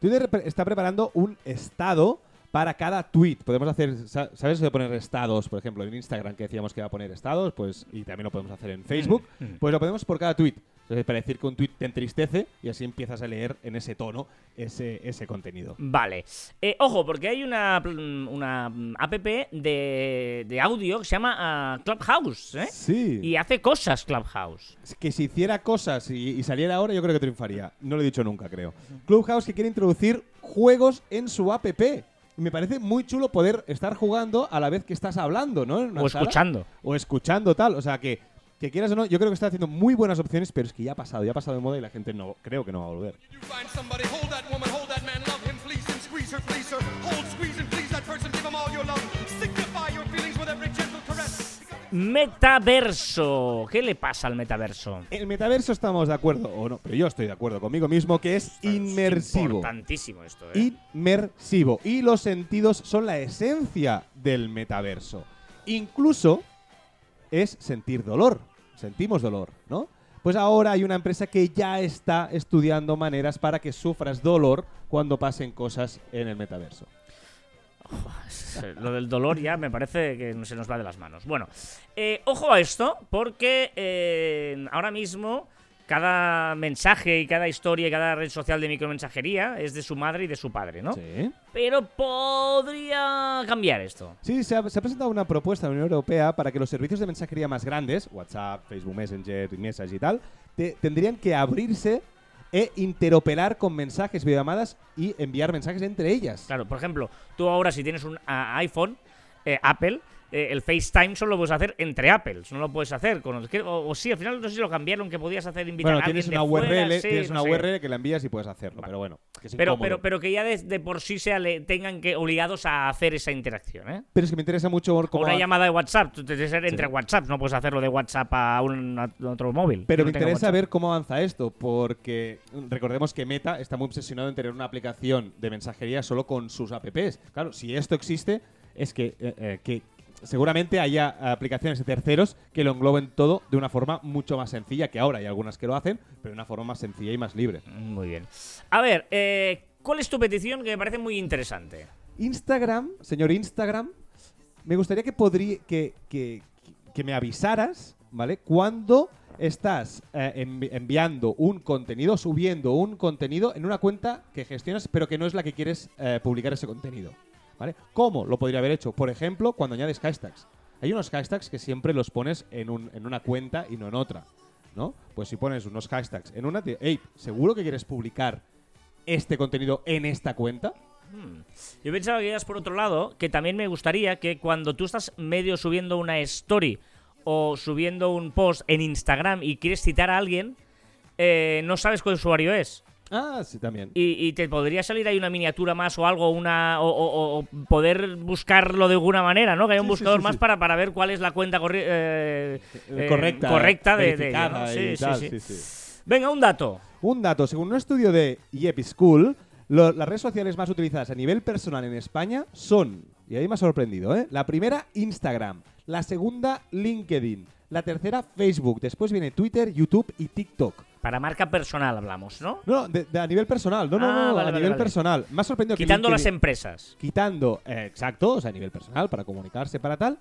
[SPEAKER 2] Twitter está preparando un estado para cada tweet. Podemos hacer, sa- ¿sabes? De poner estados, por ejemplo, en Instagram que decíamos que iba a poner estados, pues y también lo podemos hacer en Facebook, pues lo ponemos por cada tweet. Entonces, para decir que un tweet te entristece y así empiezas a leer en ese tono ese, ese contenido.
[SPEAKER 1] Vale. Eh, ojo, porque hay una, pl- una mm, app de, de audio que se llama ah, Clubhouse, ¿eh?
[SPEAKER 2] Sí.
[SPEAKER 1] Y hace cosas Clubhouse.
[SPEAKER 2] Es que si hiciera cosas y, y saliera ahora, yo creo que triunfaría. No lo he dicho nunca, creo. Clubhouse que quiere introducir juegos en su app. Y me parece muy chulo poder estar jugando a la vez que estás hablando, ¿no? En una
[SPEAKER 1] O
[SPEAKER 2] sala.
[SPEAKER 1] escuchando.
[SPEAKER 2] O escuchando tal. O sea que, que quieras o no, yo creo que está haciendo muy buenas opciones, pero es que ya ha pasado, ya ha pasado de moda y la gente no creo que no va a volver.
[SPEAKER 1] Metaverso. ¿Qué le pasa al metaverso?
[SPEAKER 2] El metaverso estamos de acuerdo, o no, pero yo estoy de acuerdo conmigo mismo que es inmersivo.
[SPEAKER 1] Importantísimo esto, ¿eh?
[SPEAKER 2] inmersivo. Y los sentidos son la esencia del metaverso. Incluso es sentir dolor. Sentimos dolor, ¿no? Pues ahora hay una empresa que ya está estudiando maneras para que sufras dolor cuando pasen cosas en el metaverso.
[SPEAKER 1] Lo del dolor ya me parece que se nos va de las manos. Bueno, eh, ojo a esto, porque eh, ahora mismo cada mensaje y cada historia y cada red social de micromensajería es de su madre y de su padre, ¿no?
[SPEAKER 2] Sí.
[SPEAKER 1] Pero podría cambiar esto.
[SPEAKER 2] Sí, se ha, se ha presentado una propuesta en la Unión Europea para que los servicios de mensajería más grandes, WhatsApp, Facebook Messenger, Message y tal, te- tendrían que abrirse e interoperar con mensajes, videollamadas y enviar mensajes entre ellas.
[SPEAKER 1] Claro, por ejemplo, tú ahora si tienes un a- iPhone, eh, Apple, eh, el FaceTime solo lo puedes hacer entre Apples, no lo puedes hacer con los que o, o sí, al final no sé si lo cambiaron que podías hacer invitar
[SPEAKER 2] Bueno,
[SPEAKER 1] a alguien
[SPEAKER 2] tienes
[SPEAKER 1] de
[SPEAKER 2] una
[SPEAKER 1] fuera,
[SPEAKER 2] URL,
[SPEAKER 1] sí,
[SPEAKER 2] tienes
[SPEAKER 1] no
[SPEAKER 2] una
[SPEAKER 1] sé.
[SPEAKER 2] URL que la envías y puedes hacerlo, pero bueno, que es
[SPEAKER 1] Pero, pero, pero que ya de, de por sí sea, le, tengan que obligados a hacer esa interacción, ¿eh?
[SPEAKER 2] Pero es que me interesa mucho cómo
[SPEAKER 1] una llamada de WhatsApp, tú tienes que ser entre
[SPEAKER 2] Sí.
[SPEAKER 1] WhatsApp, no puedes hacerlo de WhatsApp a un a otro móvil.
[SPEAKER 2] Pero me
[SPEAKER 1] no tenga
[SPEAKER 2] interesa
[SPEAKER 1] WhatsApp.
[SPEAKER 2] ver cómo avanza esto, porque recordemos que Meta está muy obsesionado en tener una aplicación de mensajería solo con sus apps. Claro, si esto existe, es que, eh, eh, que seguramente haya aplicaciones de terceros que lo engloben todo de una forma mucho más sencilla que ahora. Hay algunas que lo hacen, pero de una forma más sencilla y más libre.
[SPEAKER 1] Muy bien. A ver, eh, ¿cuál es tu petición que me parece muy interesante?
[SPEAKER 2] Instagram, señor Instagram, me gustaría que, podrí- que, que, que me avisaras, ¿vale? Cuando estás eh, envi- enviando un contenido, subiendo un contenido en una cuenta que gestionas, pero que no es la que quieres eh, publicar ese contenido, ¿Cómo lo podría haber hecho? Por ejemplo, cuando añades hashtags. Hay unos hashtags que siempre los pones en, un- en una cuenta y no en otra, ¿no? Pues si pones unos hashtags en una, hey, ¿seguro que quieres publicar este contenido en esta cuenta?
[SPEAKER 1] Yo pensaba que ibas por otro lado, que también me gustaría que cuando tú estás medio subiendo una story o subiendo un post en Instagram y quieres citar a alguien, eh, no sabes cuál usuario es.
[SPEAKER 2] Ah, sí, también.
[SPEAKER 1] Y, y te podría salir ahí una miniatura más o algo, una o, o- o poder buscarlo de alguna manera, ¿no? Que haya un
[SPEAKER 2] Sí,
[SPEAKER 1] buscador
[SPEAKER 2] sí,
[SPEAKER 1] más. Para, para ver cuál es la cuenta eh,
[SPEAKER 2] Eh,
[SPEAKER 1] eh,
[SPEAKER 2] correcta,
[SPEAKER 1] correcta de, de Sí, sí,
[SPEAKER 2] tal,
[SPEAKER 1] sí.
[SPEAKER 2] sí, sí.
[SPEAKER 1] Venga, un dato.
[SPEAKER 2] Un dato, según un estudio de Yep School, lo- las redes sociales más utilizadas a nivel personal en España son, y ahí me ha sorprendido, ¿eh? La primera, Instagram. La segunda, LinkedIn. La tercera, Facebook. Después viene Twitter, YouTube y TikTok.
[SPEAKER 1] Para marca personal hablamos, ¿no?
[SPEAKER 2] No, no, de, de- a nivel personal. No, no,
[SPEAKER 1] Ah,
[SPEAKER 2] no,
[SPEAKER 1] vale,
[SPEAKER 2] a
[SPEAKER 1] vale,
[SPEAKER 2] nivel
[SPEAKER 1] vale.
[SPEAKER 2] personal. Me ha sorprendido que
[SPEAKER 1] Quitando las
[SPEAKER 2] LinkedIn-
[SPEAKER 1] empresas.
[SPEAKER 2] Quitando, eh, exacto, o sea, a nivel personal, para comunicarse, para tal.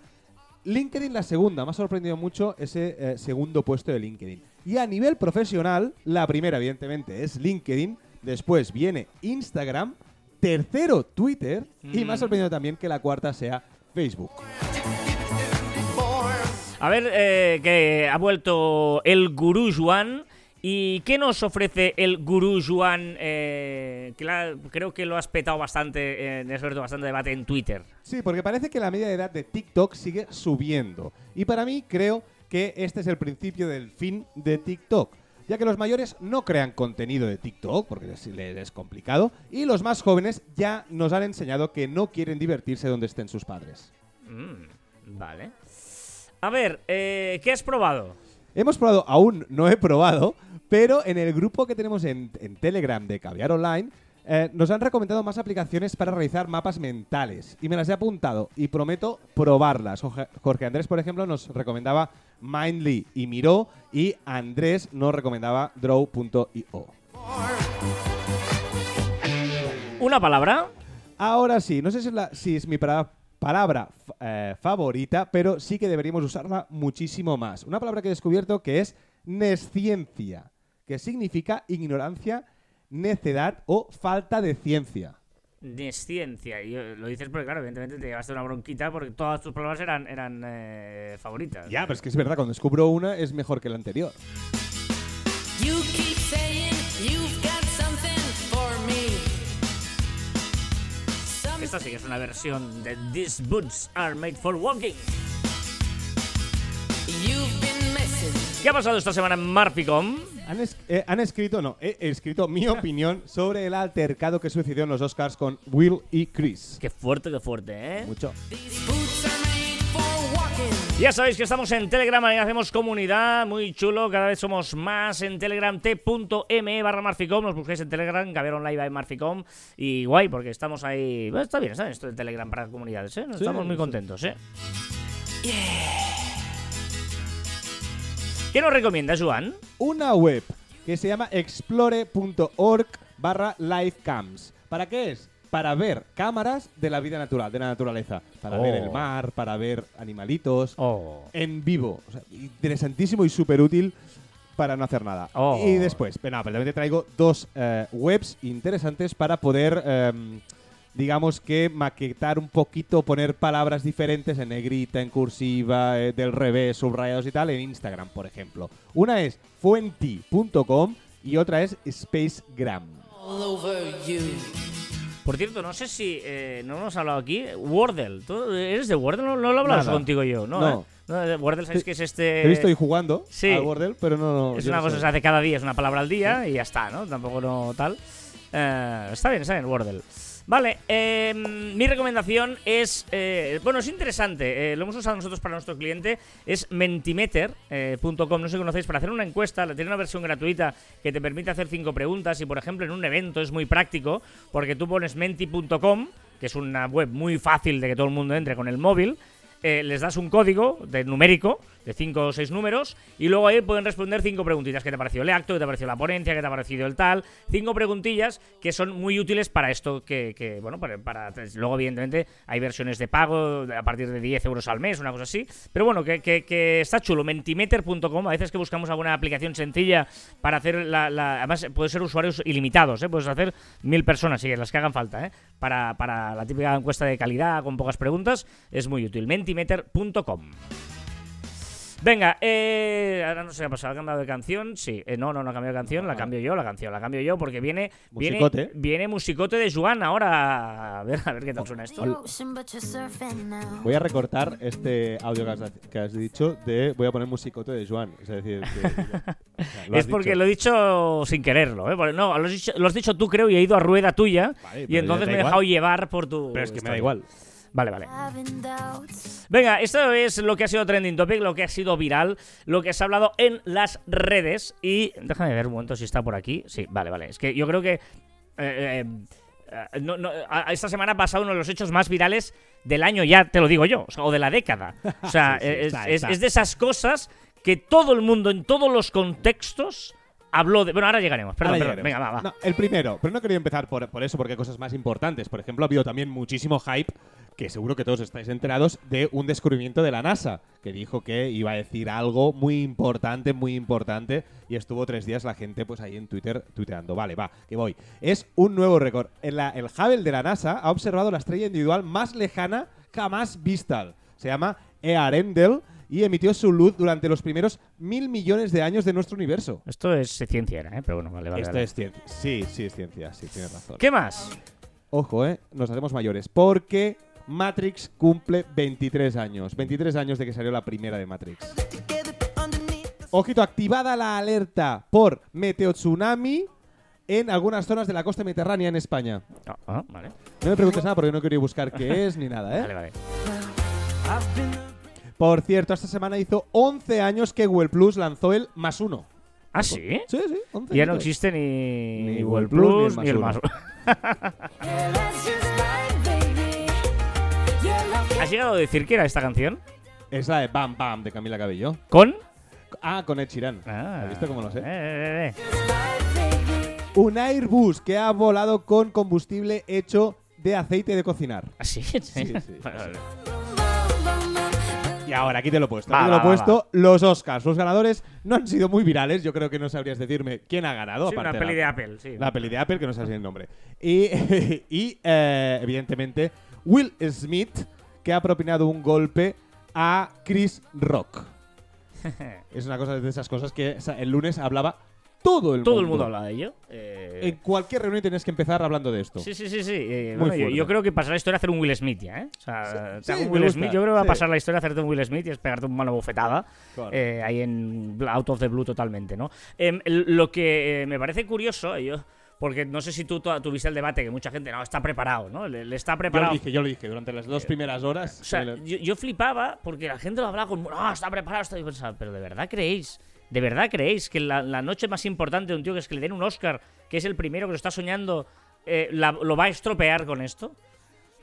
[SPEAKER 2] LinkedIn la segunda, me ha sorprendido mucho ese eh, segundo puesto de LinkedIn. Y a nivel profesional, la primera, evidentemente, es LinkedIn. Después viene Instagram. Tercero, Twitter. Y me ha sorprendido también que la cuarta sea Facebook.
[SPEAKER 1] A ver, eh, que ha vuelto el Gurú Juan. ¿Y qué nos ofrece el Gurú Juan? eh, que la- creo que lo has petado bastante, eh, has abierto bastante debate en Twitter.
[SPEAKER 2] Sí, porque parece que la media de edad de TikTok sigue subiendo. Y para mí creo que este es el principio del fin de TikTok. Ya que los mayores no crean contenido de TikTok, porque les, les es complicado, y los más jóvenes ya nos han enseñado que no quieren divertirse donde estén sus padres.
[SPEAKER 1] Mm, vale. A ver, eh, ¿qué has probado?
[SPEAKER 2] Hemos probado, aún no he probado, pero en el grupo que tenemos en, en Telegram de Caviar Online, eh, nos han recomendado más aplicaciones para realizar mapas mentales. Y me las he apuntado y prometo probarlas. Jorge, Andrés, por ejemplo, nos recomendaba Mindly y Miró, y Andrés nos recomendaba Draw.io.
[SPEAKER 1] ¿Una palabra?
[SPEAKER 2] Ahora sí, no sé si es, la- si es mi para- palabra eh, favorita, pero sí que deberíamos usarla muchísimo más. Una palabra que he descubierto que es nesciencia, que significa ignorancia, necedad o falta de ciencia.
[SPEAKER 1] Nesciencia. Y eh, lo dices porque, claro, evidentemente te llevaste una bronquita porque todas tus palabras eran, eran eh, favoritas.
[SPEAKER 2] Ya, pero es que es verdad, cuando descubro una es mejor que la anterior.
[SPEAKER 4] You keep saying
[SPEAKER 1] Esta sí que es una versión de These Boots Are Made for Walking. ¿Qué ha pasado esta semana en Marficom?
[SPEAKER 2] Han, es- eh, han escrito, no, he, he escrito mi opinión sobre el altercado que sucedió en los Oscars con Will y Chris.
[SPEAKER 1] Qué fuerte, qué fuerte, ¿eh?
[SPEAKER 2] Mucho.
[SPEAKER 1] Ya sabéis que estamos en Telegram, ahí hacemos comunidad, muy chulo, cada vez somos más en Telegram, t.me barra Marficom, nos busquéis en Telegram, Gabriel Online by Marficom, y guay, porque estamos ahí, bueno, está bien, está bien esto de Telegram para comunidades, ¿eh? Estamos muy contentos, ¿eh? ¿Qué nos recomienda, Joan?
[SPEAKER 2] Una web que se llama explore.org barra livecams. ¿Para qué es? Para ver cámaras de la vida natural, de la naturaleza. Para ver
[SPEAKER 1] Oh.
[SPEAKER 2] el mar, para ver animalitos
[SPEAKER 1] Oh.
[SPEAKER 2] en vivo. O sea, interesantísimo y súper útil para no hacer nada.
[SPEAKER 1] Oh.
[SPEAKER 2] Y después, pero no, pero también te traigo dos eh, webs interesantes para poder, em, digamos que maquetar un poquito, poner palabras diferentes en negrita, en cursiva, eh, del revés, subrayados y tal, en Instagram, por ejemplo. Una es fuenti.com y otra es Spacegram.
[SPEAKER 1] Por cierto, no sé si eh, no hemos hablado aquí. Wordle. ¿Tú eres de Wordle? No, no lo
[SPEAKER 2] Nada.
[SPEAKER 1] contigo yo, ¿no?
[SPEAKER 2] No.
[SPEAKER 1] ¿eh? No, Wordle, ¿sabéis que es este...?
[SPEAKER 2] Te he visto ahí jugando
[SPEAKER 1] sí.
[SPEAKER 2] al Wordle, pero no, no.
[SPEAKER 1] Es una cosa que se hace cada día, es una palabra al día y ya está, ¿no? Tampoco no tal. Eh, está bien, está bien, Wordle. Vale, eh, mi recomendación es, eh, bueno, es interesante, eh, lo hemos usado nosotros para nuestro cliente, es mentimeter.com, no sé si conocéis, para hacer una encuesta, tiene una versión gratuita que te permite hacer cinco preguntas y, por ejemplo, en un evento es muy práctico porque tú pones menti.com, que es una web muy fácil de que todo el mundo entre con el móvil, eh, les das un código de numérico de 5 o 6 números y luego ahí pueden responder cinco preguntitas. ¿Qué te ha parecido el acto? ¿Qué te ha parecido la ponencia? ¿Qué te ha parecido el tal? Cinco preguntillas que son muy útiles para esto que, bueno, para, Luego, evidentemente, hay versiones de pago a partir de 10 euros al mes, una cosa así. Pero bueno, que, está chulo. Mentimeter.com, a veces que buscamos alguna aplicación sencilla para hacer la... además, puede ser usuarios ilimitados, ¿eh? Puedes hacer mil personas, sí, las que hagan falta, ¿eh? Para, para la típica encuesta de calidad con pocas preguntas, es muy útil. Mentimeter.com. Venga, eh, ahora no sé qué ha pasado, ¿ha cambiado de canción? Sí, eh, no, no, no ha cambiado de canción, la cambio yo, la canción, la cambio yo, porque viene, viene,
[SPEAKER 2] Musicote.
[SPEAKER 1] viene musicote de Joan ahora. A ver, a ver qué tal suena esto.
[SPEAKER 2] Voy a recortar este audio que has, que has dicho de. Voy a poner musicote de Joan. Es decir, que- o sea, lo
[SPEAKER 1] Es porque
[SPEAKER 2] dicho.
[SPEAKER 1] lo he dicho sin quererlo, ¿eh? Porque- no, lo has, dicho, lo has dicho tú, creo, y he ido a rueda tuya.
[SPEAKER 2] Vale,
[SPEAKER 1] y entonces me he dejado llevar por tu.
[SPEAKER 2] Pero es que me da igual.
[SPEAKER 1] Vale, vale. Venga, esto es lo que ha sido trending topic, lo que ha sido viral, lo que se ha hablado en las redes. Y déjame ver un momento si está por aquí. Sí, vale, vale. Es que yo creo que. eh, eh, eh, no- no, esta semana ha pasado uno de los hechos más virales del año, ya te lo digo yo, o, de la década. O sea,
[SPEAKER 2] Sí, sí,
[SPEAKER 1] es,
[SPEAKER 2] está,
[SPEAKER 1] es-
[SPEAKER 2] está.
[SPEAKER 1] es de esas cosas que todo el mundo, en todos los contextos, habló de. Bueno, ahora llegaremos, perdón,
[SPEAKER 2] Ahora
[SPEAKER 1] perdón.
[SPEAKER 2] llegaremos.
[SPEAKER 1] Venga, va, va.
[SPEAKER 2] No, el primero, pero no quería empezar por, por eso, porque hay cosas más importantes. Por ejemplo, ha habido también muchísimo hype, que seguro que todos estáis enterados, de un descubrimiento de la NASA, que dijo que iba a decir algo muy importante, muy importante, y estuvo tres días la gente pues ahí en Twitter tuiteando. Vale, va, que voy. Es un nuevo récord. En la- el Hubble de la NASA ha observado la estrella individual más lejana jamás vista. Se llama Earendel y emitió su luz durante los primeros mil millones de años de nuestro universo.
[SPEAKER 1] Esto es ciencia, ¿eh? Pero bueno, vale, vale.
[SPEAKER 2] Esto
[SPEAKER 1] vale.
[SPEAKER 2] es ciencia. Sí, sí, es ciencia, sí, tienes razón.
[SPEAKER 1] ¿Qué más?
[SPEAKER 2] Ojo, eh, nos hacemos mayores. Porque Matrix cumple 23 años. 23 años de que salió la primera de Matrix. Ojito, activada la alerta por meteotsunami en algunas zonas de la costa mediterránea en España.
[SPEAKER 1] Ah, ah, vale.
[SPEAKER 2] No me preguntes nada porque no quiero buscar qué es ni nada, ¿eh?
[SPEAKER 1] Vale, vale.
[SPEAKER 2] Por cierto, esta semana hizo 11 años que Google Plus lanzó el más uno.
[SPEAKER 1] ¿Ah, sí?
[SPEAKER 2] Sí, sí, 11
[SPEAKER 1] Ya no existe ni,
[SPEAKER 2] Ni
[SPEAKER 1] ni
[SPEAKER 2] Google
[SPEAKER 1] Plus, ni el
[SPEAKER 2] ni
[SPEAKER 1] más.
[SPEAKER 2] el
[SPEAKER 1] ¿Has llegado a decir que era esta canción?
[SPEAKER 2] Es la de Bam Bam de Camila Cabello.
[SPEAKER 1] ¿Con?
[SPEAKER 2] Ah, con Ed Sheeran.
[SPEAKER 1] Ah.
[SPEAKER 2] ¿Has visto cómo lo sé?
[SPEAKER 1] Eh, eh, eh.
[SPEAKER 2] Un Airbus que ha volado con combustible hecho de aceite de cocinar.
[SPEAKER 1] ¿Ah, sí?
[SPEAKER 2] sí.
[SPEAKER 1] Vale.
[SPEAKER 2] Y ahora, aquí te lo he puesto.
[SPEAKER 1] Va,
[SPEAKER 2] Aquí te lo he
[SPEAKER 1] va,
[SPEAKER 2] pusto. Los Oscars. Los ganadores no han sido muy virales. Yo creo que no sabrías decirme quién ha ganado.
[SPEAKER 1] Sí, una
[SPEAKER 2] aparte
[SPEAKER 1] peli
[SPEAKER 2] la-
[SPEAKER 1] de Apple, sí.
[SPEAKER 2] La peli de Apple, que no sé si el nombre. Y, y, eh, evidentemente, Will Smith, que ha propinado un golpe a Chris Rock. es una cosa de esas cosas que el lunes hablaba todo el
[SPEAKER 1] Todo
[SPEAKER 2] mundo.
[SPEAKER 1] el mundo habla de ello. Eh,
[SPEAKER 2] En cualquier reunión tienes que empezar hablando de esto.
[SPEAKER 1] Sí, sí, sí, sí. Eh, bueno, yo, creo que pasará la historia hacer un Will Smith ya, ¿eh? O sea, te
[SPEAKER 2] sí,
[SPEAKER 1] hago un
[SPEAKER 2] me
[SPEAKER 1] Will
[SPEAKER 2] gusta,
[SPEAKER 1] Smith. Yo creo que va a pasar la historia hacerte un Will Smith y es pegarte una mano bofetada.
[SPEAKER 2] Claro.
[SPEAKER 1] eh, ahí en Out of the Blue totalmente, ¿no? Em, lo que me parece curioso, yo, porque no sé si tú tu- tuviste el debate, que mucha gente no está preparado, ¿no? Le, le está
[SPEAKER 2] Yo lo
[SPEAKER 1] preparado.
[SPEAKER 2] dije, yo lo dije. Durante las dos primeras horas.
[SPEAKER 1] O sea, yo, yo flipaba porque la gente lo hablaba con. No, está preparado. Está... y pensaba, pero ¿de verdad creéis? ¿De verdad creéis que la, la noche más importante de un tío que es que le den un Oscar, que es el primero que lo está soñando, eh, la- lo va a estropear con esto?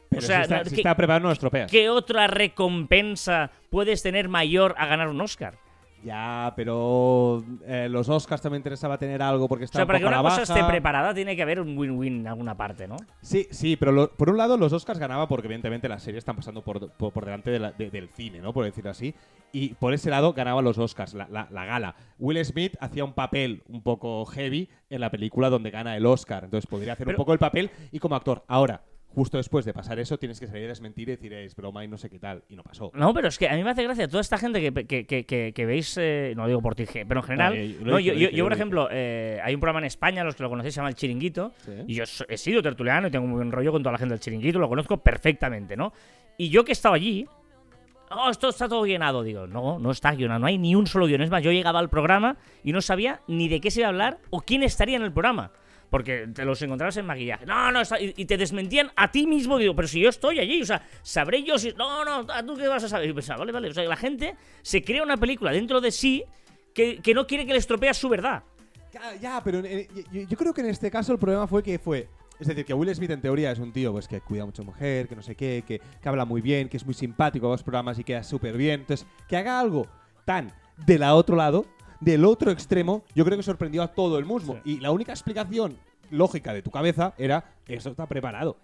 [SPEAKER 2] pero
[SPEAKER 1] o sea,
[SPEAKER 2] si está, si
[SPEAKER 1] ¿qué-
[SPEAKER 2] está preparado, no lo estropeas.
[SPEAKER 1] ¿Qué otra recompensa puedes tener mayor a ganar un Oscar?
[SPEAKER 2] Ya, pero eh, los Oscars también interesaba tener algo porque
[SPEAKER 1] O
[SPEAKER 2] estaba
[SPEAKER 1] sea, para que una cosa esté preparada tiene que haber un win-win en alguna parte, ¿no?
[SPEAKER 2] Sí, sí, pero lo- por un lado los Oscars ganaba porque evidentemente las series están pasando por, por, por delante de la- de- del cine, ¿no? Por decirlo así. Y por ese lado ganaba los Oscars, la, la- la gala. Will Smith hacía un papel un poco heavy en la película donde gana el Oscar. Entonces podría hacer
[SPEAKER 1] Pero-
[SPEAKER 2] un poco el papel y como actor. Ahora, justo después de pasar eso, tienes que salir a desmentir y decir es broma y no sé qué tal. Y no pasó.
[SPEAKER 1] No, pero es que a mí me hace gracia toda esta gente que, que, que, que- que veis, eh, no digo por ti, pero en general.
[SPEAKER 2] No, eh, lo
[SPEAKER 1] no,
[SPEAKER 2] dije,
[SPEAKER 1] yo, yo- yo, por ejemplo, eh, hay un programa en España, los que lo conocéis, se llama El Chiringuito.
[SPEAKER 2] Sí.
[SPEAKER 1] Y yo he sido tertuliano y tengo muy buen rollo con toda la gente del Chiringuito, lo conozco perfectamente, ¿no? Y yo que he estado allí. Oh, esto está todo guionado. Digo, no, no está guionado, no hay ni un solo guion. Es más, yo llegaba al programa y no sabía ni de qué se iba a hablar o quién estaría en el programa. Porque te los encontrabas en maquillaje. No, no, y, te desmentían a ti mismo. Digo, pero si yo estoy allí, o sea, sabré yo si. No, no, ¿a ¿tú qué vas a saber? Y pensaba, vale, vale. O sea, la gente se crea una película dentro de sí que, que no quiere que le estropea su verdad.
[SPEAKER 2] Ya, ya, pero yo, yo creo que en este caso el problema fue que fue. Es decir, que Will Smith en teoría es un tío pues, que cuida mucho a mujer, que no sé qué, que, que habla muy bien, que es muy simpático a los programas y queda súper bien. Entonces, que haga algo tan de la otro lado, del otro extremo, yo creo que sorprendió a todo el mundo. Y la única explicación lógica de tu cabeza era: eso está preparado.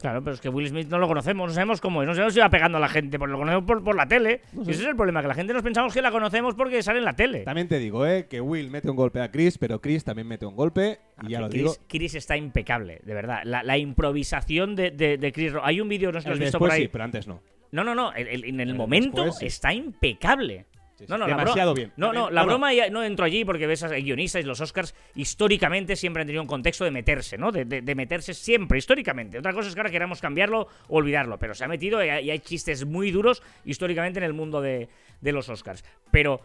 [SPEAKER 1] Claro, pero es que Will Smith no lo conocemos, no sabemos cómo es, no sabemos si va pegando a la gente, porque lo conocemos por, por la tele. Y ese es el problema, que la gente nos pensamos que la conocemos porque sale en la tele.
[SPEAKER 2] También te digo, eh, que Will mete un golpe a Chris, pero Chris también mete un golpe. Y ya
[SPEAKER 1] Que
[SPEAKER 2] lo
[SPEAKER 1] Chris,
[SPEAKER 2] digo.
[SPEAKER 1] Chris está impecable, de verdad. La, la improvisación de, de- de Chris. Hay un vídeo, no sé si lo has visto por ahí.
[SPEAKER 2] sí, pero antes no.
[SPEAKER 1] No, no, no. el- el- en el
[SPEAKER 2] El
[SPEAKER 1] momento
[SPEAKER 2] después sí.
[SPEAKER 1] está impecable.
[SPEAKER 2] Sí.
[SPEAKER 1] No, no, la
[SPEAKER 2] Demasiado
[SPEAKER 1] bro-
[SPEAKER 2] bien.
[SPEAKER 1] No, no, la
[SPEAKER 2] no,
[SPEAKER 1] broma ya no entro allí porque ves a guionistas y los Oscars históricamente siempre han tenido un contexto de meterse, ¿no? De, de- de meterse siempre, históricamente. Otra cosa es que ahora queramos cambiarlo o olvidarlo, pero se ha metido y hay, chistes muy duros históricamente en el mundo de, de los Oscars. Pero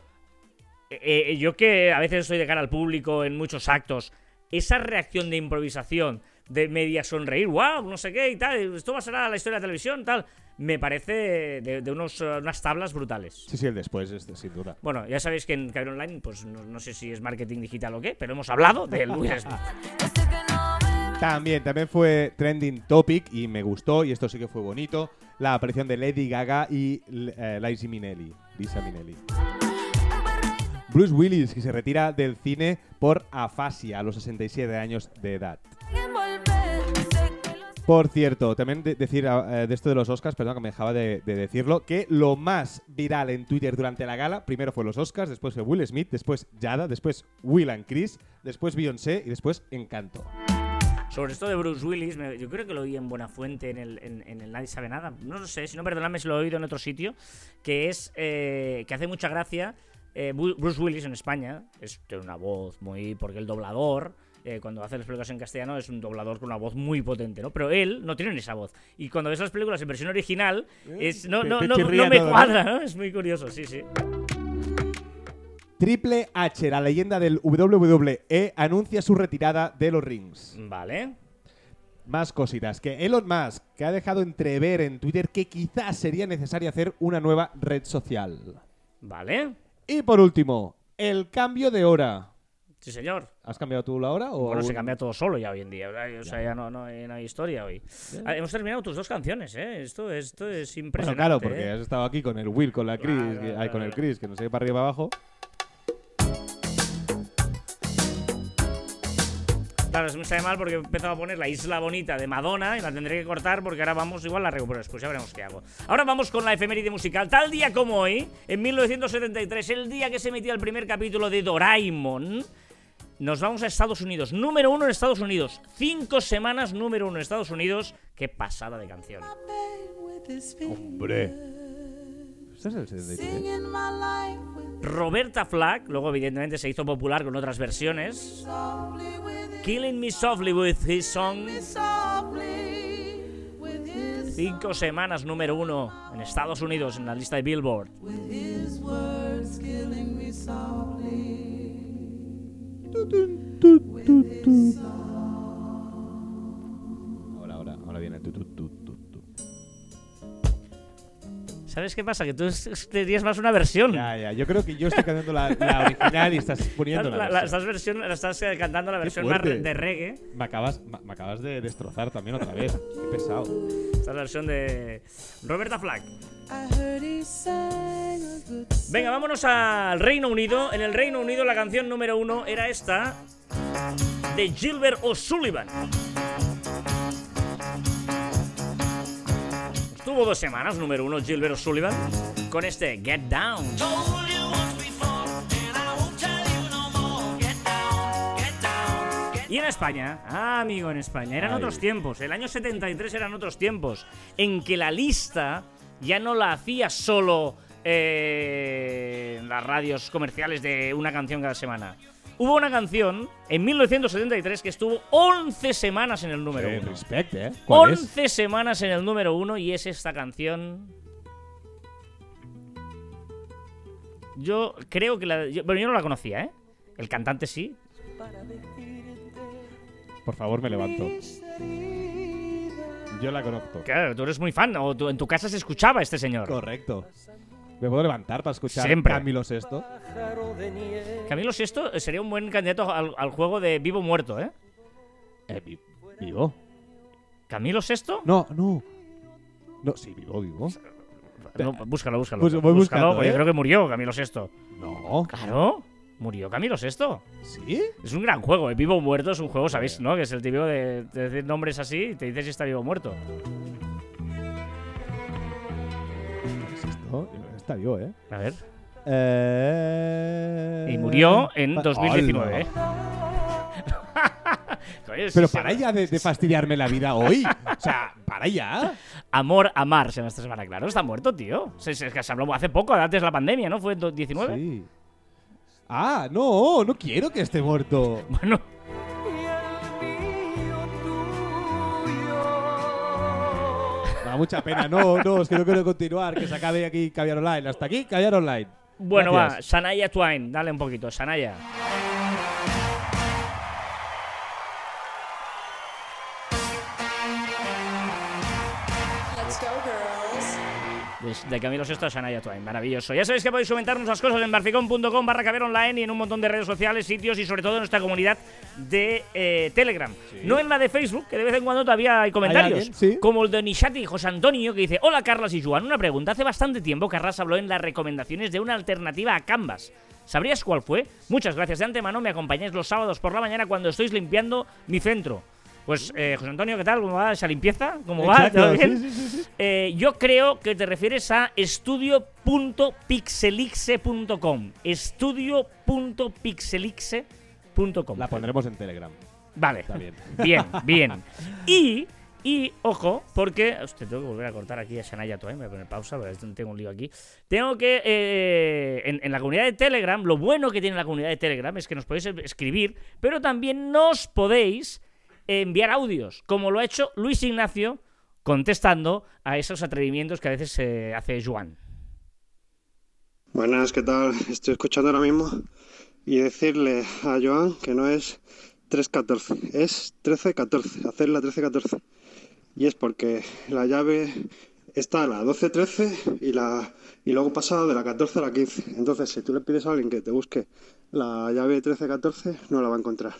[SPEAKER 1] eh, eh, yo que a veces estoy de cara al público en muchos actos, esa reacción de improvisación, de media sonreír, wow, no sé qué y tal, esto va a ser la historia de la televisión, tal, me parece de, de unos, eh, unas tablas brutales.
[SPEAKER 2] Sí, sí, el después, este, sin duda.
[SPEAKER 1] Bueno, ya sabéis que en Caber Online, pues no, no sé si es marketing digital o qué, pero hemos hablado del Will Smith.
[SPEAKER 2] También, también fue trending topic y me gustó, y esto sí que fue bonito, la aparición de Lady Gaga y eh, Liza Minnelli. Lisa Minnelli. Bruce Willis, que se retira del cine por afasia a los 67 años de edad. Por cierto, también de- decir eh, de esto de los Oscars, perdón que me dejaba de, de decirlo, que lo más viral en Twitter durante la gala, primero fue los Oscars, después fue Will Smith, después Yada, después Will and Chris, después Beyoncé y después Encanto.
[SPEAKER 1] Sobre esto de Bruce Willis, yo creo que lo oí en Buena Fuente, en el, en, el Nadie Sabe Nada. No lo sé, si no, perdonadme si lo he oído en otro sitio. Que es eh, que hace mucha gracia. eh, Bruce Willis en España es, tiene una voz muy. Porque el doblador, eh, cuando hace las películas en castellano, es un doblador con una voz muy potente, ¿no? Pero él no tiene esa voz. Y cuando ves las películas en versión original, es, no, no, no, no me cuadra, ¿no? Es muy curioso, sí, sí.
[SPEAKER 2] Triple H, la leyenda del WWE, anuncia su retirada de los rings.
[SPEAKER 1] Vale.
[SPEAKER 2] Más cositas. Que Elon Musk, que ha dejado entrever en Twitter que quizás sería necesario hacer una nueva red social.
[SPEAKER 1] Vale.
[SPEAKER 2] Y por último, el cambio de hora.
[SPEAKER 1] Sí, señor.
[SPEAKER 2] ¿Has cambiado tú la hora? O
[SPEAKER 1] Bueno, se cambia todo solo ya hoy en día. ¿verdad? O sea, ya no, no, hay, no hay historia hoy. Ah, hemos terminado tus dos canciones, ¿eh? Esto, esto es
[SPEAKER 2] Bueno,
[SPEAKER 1] impresionante.
[SPEAKER 2] claro, porque
[SPEAKER 1] ¿eh?
[SPEAKER 2] has estado aquí con el Will, con la Chris,
[SPEAKER 1] Claro,
[SPEAKER 2] que- ay,
[SPEAKER 1] claro,
[SPEAKER 2] con el
[SPEAKER 1] claro.
[SPEAKER 2] Chris, que no sé para arriba y para abajo.
[SPEAKER 1] Claro, se me sale mal porque he empezado a poner la isla bonita de Madonna y la tendré que cortar porque ahora vamos igual la recupero después, ya veremos qué hago. Ahora vamos con la efeméride musical. Tal día como hoy, en 1973, el día que se emitía el primer capítulo de Doraemon, nos vamos a Estados Unidos. Número uno en Estados Unidos. Cinco semanas número uno en Estados Unidos. Qué pasada de canción.
[SPEAKER 2] Hombre. ¿Esto es el 73?
[SPEAKER 1] Roberta Flack, luego evidentemente se hizo popular con otras versiones. Killing Me Softly with His Song. Cinco semanas número uno en Estados Unidos en la lista de Billboard.
[SPEAKER 2] Ahora,
[SPEAKER 1] ¿Sabes qué pasa? Que tú tenías más una versión.
[SPEAKER 2] Ya, ya. Yo creo que yo estoy cantando la, la original y estás poniendo
[SPEAKER 1] La-
[SPEAKER 2] la,
[SPEAKER 1] la- estás, versión- la estás eh, cantando la versión más de reggae.
[SPEAKER 2] Me acabas, me, me acabas de destrozar también otra vez. Qué pesado.
[SPEAKER 1] Esta es la versión de Roberta Flack. Venga, vámonos al Reino Unido. En el Reino Unido la canción número uno era esta de Gilbert O'Sullivan. Estuvo dos semanas número uno Gilbert O'Sullivan con este Get Down. Y en España, ah, amigo, en España, eran
[SPEAKER 2] Ay.
[SPEAKER 1] otros tiempos. El año 73 eran otros tiempos. En que la lista ya no la hacía solo eh, las radios comerciales de una canción cada semana. Hubo una canción en 1973 que estuvo 11 semanas en el número
[SPEAKER 2] Eh,
[SPEAKER 1] uno.
[SPEAKER 2] respect, ¿eh? ¿Cuál es?
[SPEAKER 1] 11 semanas en el número uno y es esta canción. Yo creo que la. yo- bueno, yo no la conocía, ¿eh? El cantante sí.
[SPEAKER 2] Por favor, me levanto. Yo la conozco.
[SPEAKER 1] Claro, tú eres muy fan, o tú- en tu casa se escuchaba este señor.
[SPEAKER 2] Correcto. Me puedo levantar para escuchar
[SPEAKER 1] Siempre.
[SPEAKER 2] Camilo Sesto.
[SPEAKER 1] Camilo VI sería un buen candidato al, al juego de vivo o muerto, ¿eh?
[SPEAKER 2] Eh, vi- ¿Vivo?
[SPEAKER 1] ¿Camilo VI?
[SPEAKER 2] No, no. No, sí, vivo, vivo.
[SPEAKER 1] No, búscalo, búscalo.
[SPEAKER 2] Pues voy
[SPEAKER 1] búscalo,
[SPEAKER 2] buscando,
[SPEAKER 1] porque
[SPEAKER 2] ¿eh?
[SPEAKER 1] creo que murió Camilo VI.
[SPEAKER 2] No.
[SPEAKER 1] Claro, murió Camilo VI.
[SPEAKER 2] ¿Sí?
[SPEAKER 1] Es un gran juego, el vivo o muerto es un juego, ¿sabéis? ¿No? Que es el típico de, de decir nombres así y te dices si está vivo o muerto.
[SPEAKER 2] ¿Qué es esto? Está vivo, ¿eh?
[SPEAKER 1] A ver.
[SPEAKER 2] Eh...
[SPEAKER 1] Y murió en
[SPEAKER 2] Pa-
[SPEAKER 1] 2019,
[SPEAKER 2] Hola.
[SPEAKER 1] ¿eh?
[SPEAKER 2] Pero para ya de, de fastidiarme la vida hoy. O sea, para ya.
[SPEAKER 1] Amor, amar, se llama esta semana, claro, está muerto, tío. Se, se- se habló hace poco, antes de la pandemia, ¿no? ¿Fue en 19?
[SPEAKER 2] Sí. Ah, no, no quiero que esté muerto.
[SPEAKER 1] Bueno,
[SPEAKER 2] da mucha pena. No, no, es que no quiero continuar. Que se acabe aquí Caviar Online. Hasta aquí, Caviar Online.
[SPEAKER 1] bueno, va. Sanaya Twain, dale un poquito, Sanaya. De, de Camilo VI a Sanaya Twain, maravilloso. Ya sabéis que podéis comentarnos las cosas en barficón.com barra caber online y en un montón de redes sociales, sitios y sobre todo en nuestra comunidad de eh, Telegram. No en la de Facebook, que de vez en cuando todavía hay comentarios.
[SPEAKER 2] Sí.
[SPEAKER 1] Como el de Nishati José Antonio, que dice: Hola Carlas y Joan, una pregunta. Hace bastante tiempo Carlas habló en las recomendaciones de una alternativa a Canvas. ¿Sabrías cuál fue? Muchas gracias de antemano, me acompañáis los sábados por la mañana cuando estáis limpiando mi centro. Pues, eh, José Antonio, ¿qué tal? ¿Cómo va esa limpieza? ¿Cómo va? ¿Todo bien?
[SPEAKER 2] sí, sí, sí.
[SPEAKER 1] Eh, yo creo que te refieres a estudio.pixelixe.com. Estudio.pixelixe.com.
[SPEAKER 2] La pondremos en Telegram.
[SPEAKER 1] Vale.
[SPEAKER 2] Está bien.
[SPEAKER 1] Bien, bien. Y, y, ojo, porque. Hostia, tengo que volver a cortar aquí a Shania Twain. Me voy a poner pausa, porque tengo un lío aquí. Tengo que. eh, en, en la comunidad de Telegram, lo bueno que tiene la comunidad de Telegram es que nos podéis escribir, pero también nos podéis enviar audios, como lo ha hecho Luis Ignacio contestando a esos atrevimientos que a veces eh, hace Joan.
[SPEAKER 5] Buenas, ¿qué tal? Estoy escuchando ahora mismo y decirle a Joan que no es 3.14, es 13.14, hacer la 13.14. Y es porque la llave está a la 12.13 y, la, y luego pasa de la 14 a la 15. Entonces, si tú le pides a alguien que te busque la llave 13.14, no la va a encontrar.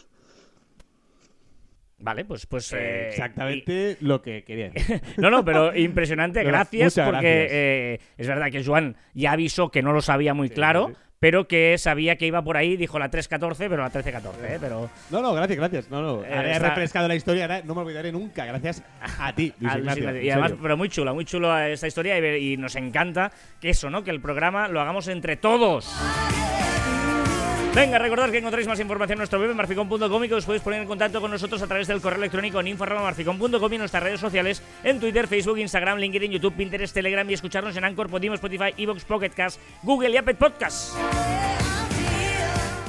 [SPEAKER 1] Vale, pues. pues eh,
[SPEAKER 2] Exactamente lo que quería decir.
[SPEAKER 1] y- no, no, pero impresionante. Gracias,
[SPEAKER 2] muchas
[SPEAKER 1] porque
[SPEAKER 2] gracias.
[SPEAKER 1] eh, es verdad que Joan ya avisó que no lo sabía muy claro,
[SPEAKER 2] sí, sí.
[SPEAKER 1] pero que sabía que iba por ahí, dijo la 3.14, pero la 13.14, ¿eh? Pero.
[SPEAKER 2] No, no, gracias, gracias. No, no.
[SPEAKER 1] Eh,
[SPEAKER 2] Ahora he refrescado la historia, ahora no me olvidaré nunca. Gracias a ti, Luis
[SPEAKER 1] Luis
[SPEAKER 2] Ignacio.
[SPEAKER 1] Y además, pero muy chula, muy chulo esta historia y, y nos encanta que eso, ¿no? Que el programa lo hagamos entre todos. Venga, recordad que encontráis más información en nuestro web marficón.com y que os podéis poner en contacto con nosotros a través del correo electrónico en info.marficón.com y en nuestras redes sociales en Twitter, Facebook, Instagram, LinkedIn, YouTube, Pinterest, Telegram y escucharnos en Anchor, Podimo, Spotify, Evox, Pocket Cast, Google y Apple Podcasts.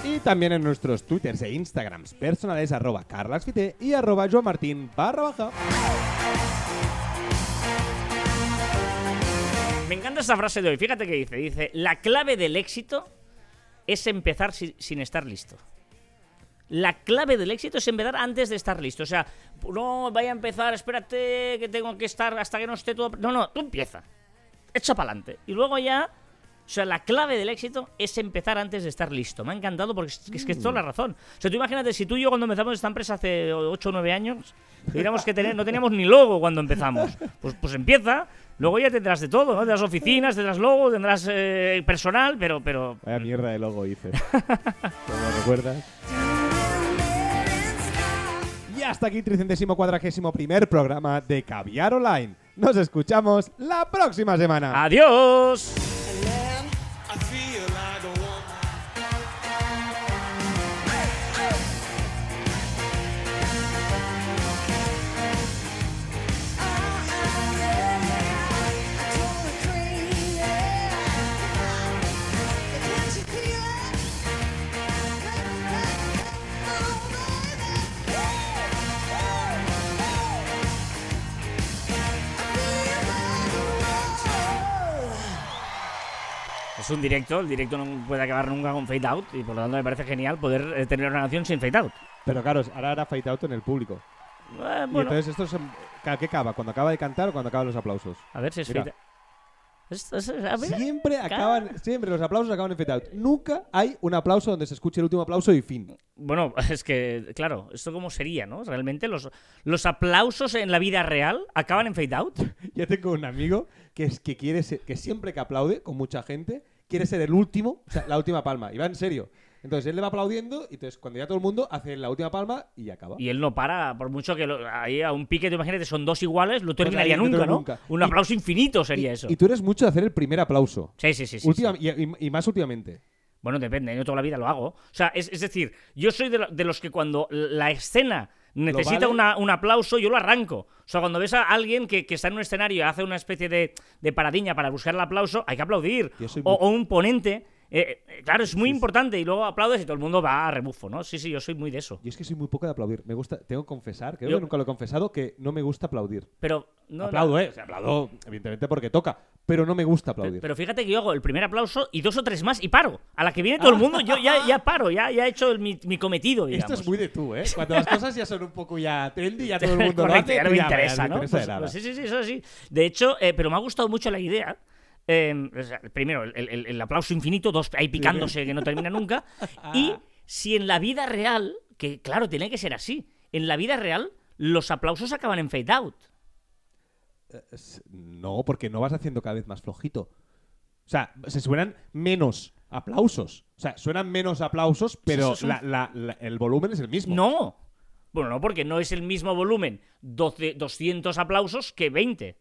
[SPEAKER 2] Y también en nuestros twitters e instagrams personales arroba carlasfite y arroba joamartin barra baja.
[SPEAKER 1] Me encanta esta frase de hoy. Fíjate que dice. Dice, la clave del éxito es empezar si- sin estar listo. La clave del éxito es empezar antes de estar listo. O sea, no vaya a empezar, espérate que tengo que estar hasta que no esté todo... No, no, tú empieza. Echa para adelante. Y luego ya... O sea, la clave del éxito es empezar antes de estar listo. Me ha encantado porque es, es que es toda la razón. O sea, tú imagínate, si tú y yo cuando empezamos esta empresa hace 8 o 9 años, tuviéramos que tener, no teníamos ni logo cuando empezamos. Pues, pues empieza, Luego ya tendrás de todo, ¿no? Tendrás oficinas, tendrás logo, tendrás eh, personal, pero, pero
[SPEAKER 2] Vaya mierda de logo hice. ¿Cómo recuerdas? Y hasta aquí, tricentésimo cuadragésimo primer programa de Caviar Online. Nos escuchamos la próxima semana.
[SPEAKER 1] adiós. Es un directo, el directo no puede acabar nunca con fade out y por lo tanto me parece genial poder eh, tener una canción sin fade out.
[SPEAKER 2] Pero claro, ahora hará fight out en el público.
[SPEAKER 1] Eh,
[SPEAKER 2] Y entonces esto es... ¿a ¿Qué acaba? ¿Cuando acaba de cantar o cuando acaban los aplausos?
[SPEAKER 1] a ver si es
[SPEAKER 2] mira.
[SPEAKER 1] fade.
[SPEAKER 2] Siempre acaban, siempre los aplausos acaban en fade out. Nunca hay un aplauso donde se escuche el último aplauso y fin.
[SPEAKER 1] Bueno, es que, claro, ¿esto cómo sería, no? Realmente los, los aplausos en la vida real acaban en fade out.
[SPEAKER 2] Yo tengo un amigo que es que quiere ser, que siempre que aplaude con mucha gente, quiere ser el último, o sea, la última palma. Y va en serio. Entonces él le va aplaudiendo y entonces cuando ya todo el mundo hace la última palma y acaba.
[SPEAKER 1] Y él no para, por mucho que lo- ahí a un pique, tú imagínate, son dos iguales, no
[SPEAKER 2] Pues
[SPEAKER 1] terminaría nunca, ¿no?
[SPEAKER 2] nunca.
[SPEAKER 1] Un
[SPEAKER 2] Y-
[SPEAKER 1] aplauso infinito sería
[SPEAKER 2] y,
[SPEAKER 1] eso.
[SPEAKER 2] y tú eres mucho de hacer el primer aplauso.
[SPEAKER 1] Sí, sí, sí. sí,
[SPEAKER 2] Última-
[SPEAKER 1] sí.
[SPEAKER 2] Y, y- y más últimamente.
[SPEAKER 1] Bueno, depende, yo toda la vida lo hago. O sea, es, es decir, yo soy de, lo- de los que cuando la escena necesita
[SPEAKER 2] vale?
[SPEAKER 1] una- un aplauso, yo lo arranco. O sea, cuando ves a alguien que, que está en un escenario y hace una especie de, de paradiña para buscar el aplauso, hay que aplaudir.
[SPEAKER 2] Soy
[SPEAKER 1] o un ponente. Eh, eh, claro, es muy importante y luego aplaudes y todo el mundo va a rebufo, ¿no? Sí, sí, yo soy muy de eso.
[SPEAKER 2] Yo es que soy muy poco de aplaudir. Me gusta, tengo que confesar, creo
[SPEAKER 1] Yo-
[SPEAKER 2] que nunca lo he confesado, que no me gusta aplaudir.
[SPEAKER 1] Pero no,
[SPEAKER 2] aplaudo, ¿eh? O sea, aplaudo, evidentemente, porque toca. Pero no me gusta aplaudir.
[SPEAKER 1] Pero fíjate que yo hago el primer aplauso y dos o tres más y paro. A la que viene todo el mundo, yo ya, ya paro, ya, ya he hecho el- mi, mi cometido, digamos.
[SPEAKER 2] Esto es muy de tú, ¿eh? Cuando las cosas ya son un poco ya trendy, ya todo el mundo
[SPEAKER 1] Correcto,
[SPEAKER 2] lo hace.
[SPEAKER 1] ya no me interesa,
[SPEAKER 2] ya
[SPEAKER 1] ¿no?
[SPEAKER 2] me interesa
[SPEAKER 1] Pues- pues sí, sí, sí, eso sí. De hecho, eh, pero me ha gustado mucho la idea. Eh, sea, primero, el, el- el aplauso infinito, dos ahí picándose que no termina nunca. Y si en la vida real, que claro, tiene que ser así, en la vida real los aplausos acaban en fade out.
[SPEAKER 2] Es- No, porque no vas haciendo cada vez más flojito. O sea, se suenan menos aplausos. O sea, suenan menos aplausos, pero la- el volumen es el mismo.
[SPEAKER 1] No. Bueno, no, porque no es el mismo volumen 12, 200 aplausos que 20.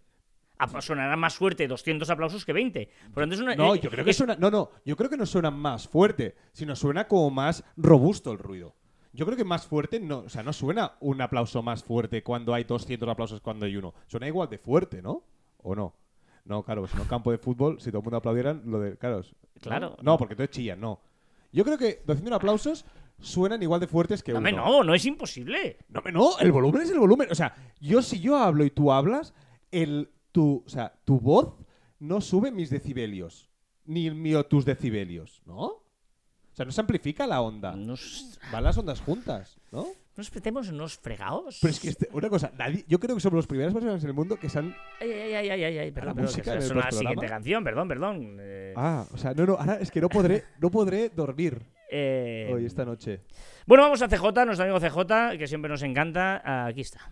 [SPEAKER 1] Sonará más fuerte 200 aplausos que 20. Por tanto, es una,
[SPEAKER 2] No,
[SPEAKER 1] eh,
[SPEAKER 2] yo creo que
[SPEAKER 1] es-
[SPEAKER 2] suena. No, no, yo creo que no suena más fuerte, sino suena como más robusto el ruido. Yo creo que más fuerte no, o sea, no suena un aplauso más fuerte cuando hay 200 aplausos cuando hay uno. Suena igual de fuerte, ¿no? ¿O no? No, claro, pues en un campo de fútbol, si todo el mundo aplaudieran, lo de. Claro.
[SPEAKER 1] Claro.
[SPEAKER 2] No, porque entonces chillan, no. Yo creo que 200 aplausos suenan igual de fuertes que
[SPEAKER 1] No,
[SPEAKER 2] uno.
[SPEAKER 1] no, no es imposible.
[SPEAKER 2] No, no, el volumen es el volumen. O sea, yo si yo hablo y tú hablas, el, tu, o sea, tu voz no sube mis decibelios, ni el mío tus decibelios, ¿no? O sea, no se amplifica la onda.
[SPEAKER 1] Nos,
[SPEAKER 2] Van las ondas juntas, ¿no?
[SPEAKER 1] nos metemos unos fregados.
[SPEAKER 2] Pero es que este- una cosa, nadie, yo creo que somos las primeras personas en el mundo que se han...
[SPEAKER 1] Ay, ay, ay, ay, ay, ay,
[SPEAKER 2] la
[SPEAKER 1] perdón, perdón, que es
[SPEAKER 2] postprograma?
[SPEAKER 1] siguiente canción, perdón, perdón. Eh,
[SPEAKER 2] Ah, o sea, no, no, ahora es que no podré, no podré dormir
[SPEAKER 1] eh,
[SPEAKER 2] hoy, esta noche.
[SPEAKER 1] Bueno, vamos a CJ, nuestro amigo CJ, que siempre nos encanta. Aquí está.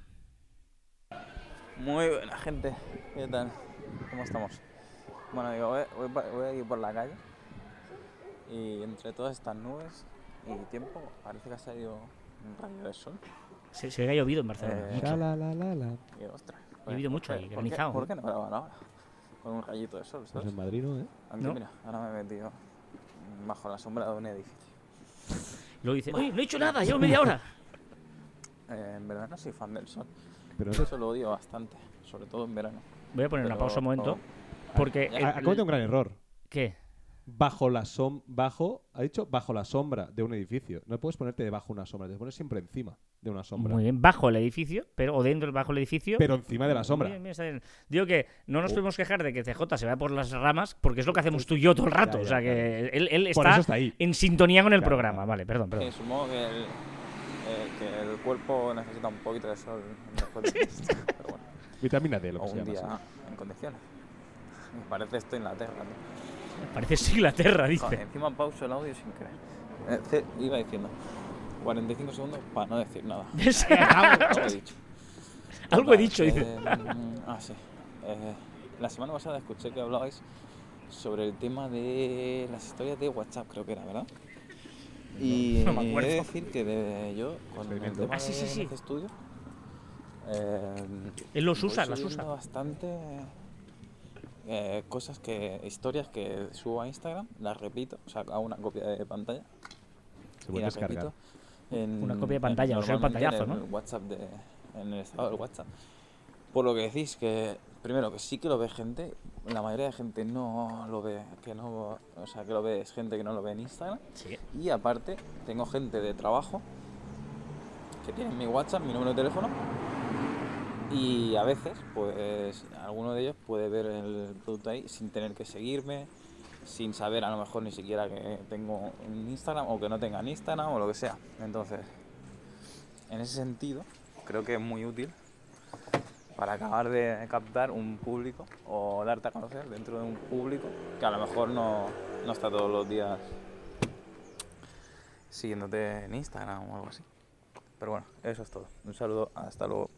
[SPEAKER 6] Muy buena gente, ¿qué tal? ¿Cómo estamos? Bueno, digo, voy, voy pa- voy aquí por la calle y entre todas estas nubes y tiempo parece que ha salido un rayo de sol.
[SPEAKER 1] Se, se ha llovido en Barcelona.
[SPEAKER 6] Eh,
[SPEAKER 1] mucho.
[SPEAKER 2] La, la, la, la.
[SPEAKER 6] Y ostras.
[SPEAKER 1] Ha llovido mucho
[SPEAKER 6] ¿por
[SPEAKER 1] ahí, granizado,
[SPEAKER 6] ¿Por qué, ¿por qué no graban ahora? Con un rayito de sol,
[SPEAKER 2] Pues
[SPEAKER 6] ¿sabes?
[SPEAKER 2] en Madrid, ¿no? ¿Eh?
[SPEAKER 6] Aunque
[SPEAKER 1] ¿No?
[SPEAKER 6] mira, ahora me he metido bajo la sombra de un edificio.
[SPEAKER 1] Luego dice, oye, no he hecho nada, llevo media hora.
[SPEAKER 6] Eh, en verdad no soy fan del sol.
[SPEAKER 2] Pero
[SPEAKER 6] Eso lo odio bastante, sobre todo en verano.
[SPEAKER 1] Voy a poner una
[SPEAKER 6] Pero-
[SPEAKER 1] pausa un momento.
[SPEAKER 6] oh,
[SPEAKER 1] Porque. el-
[SPEAKER 2] Ha- ha cometido un gran error.
[SPEAKER 1] ¿Qué?
[SPEAKER 2] Bajo la som bajo, ha dicho bajo la sombra de un edificio. No puedes ponerte debajo una sombra, te pones siempre encima de una sombra.
[SPEAKER 1] Muy bien, bajo el edificio, pero o dentro bajo el edificio.
[SPEAKER 2] Pero encima de la sombra.
[SPEAKER 1] Bien, bien, está bien. Digo que no nos
[SPEAKER 2] Oh.
[SPEAKER 1] podemos quejar de que CJ se vaya por las ramas, porque es lo que hacemos tú y yo todo el rato.
[SPEAKER 2] Ya,
[SPEAKER 1] o sea
[SPEAKER 2] ya,
[SPEAKER 1] que él, él está,
[SPEAKER 2] está ahí.
[SPEAKER 1] en sintonía con el
[SPEAKER 2] Claro,
[SPEAKER 1] programa.
[SPEAKER 2] claro.
[SPEAKER 1] Vale, perdón,
[SPEAKER 6] Sí,
[SPEAKER 1] perdón.
[SPEAKER 6] supongo el, eh, que el cuerpo necesita un poquito de sol después de pero bueno,
[SPEAKER 2] Vitamina D, lo
[SPEAKER 6] o
[SPEAKER 2] que se
[SPEAKER 6] un
[SPEAKER 2] llama.
[SPEAKER 6] día
[SPEAKER 2] sí.
[SPEAKER 6] en condiciones. Me parece esto Inglaterra. ¿no?
[SPEAKER 1] Parece es Inglaterra, dice.
[SPEAKER 6] Joder, encima pauso el audio sin querer. Eh, iba diciendo 45 segundos para no decir nada. Algo he dicho.
[SPEAKER 1] Algo he dicho, dice.
[SPEAKER 6] Eh, mm, ah, sí. Eh, la semana pasada escuché que hablabais sobre el tema de las historias de WhatsApp, creo que era, ¿verdad? Y
[SPEAKER 1] No me
[SPEAKER 6] he de
[SPEAKER 1] acuerdo.
[SPEAKER 6] decir que de- yo, con el
[SPEAKER 2] Experimento.
[SPEAKER 6] tema
[SPEAKER 1] Ah, sí,
[SPEAKER 6] de
[SPEAKER 1] sí, sí.
[SPEAKER 6] este estudio, eh,
[SPEAKER 1] Él los usa, las usa.
[SPEAKER 6] bastante eh, cosas que, historias que subo a Instagram, las repito, o sea, hago una copia de pantalla
[SPEAKER 2] Se puede descargar.
[SPEAKER 6] repito en-
[SPEAKER 1] Una copia de
[SPEAKER 6] en-
[SPEAKER 1] pantalla, o sea, el pantallazo,
[SPEAKER 6] en
[SPEAKER 1] ¿no?
[SPEAKER 6] el WhatsApp de, en el estado del WhatsApp. Por lo que decís que primero que sí que lo ve gente, la mayoría de gente no lo ve, que no, o sea, que lo ve es gente que no lo ve en Instagram.
[SPEAKER 1] Sí.
[SPEAKER 6] Y aparte, tengo gente de trabajo que tiene mi WhatsApp, mi número de teléfono. Y a veces, pues, alguno de ellos puede ver el producto ahí sin tener que seguirme, sin saber a lo mejor ni siquiera que tengo un Instagram o que no tengan Instagram o lo que sea. Entonces, en ese sentido, creo que es muy útil para acabar de captar un público o darte a conocer dentro de un público que a lo mejor no, no está todos los días siguiéndote en Instagram o algo así. Pero bueno, eso es todo. Un saludo, hasta luego.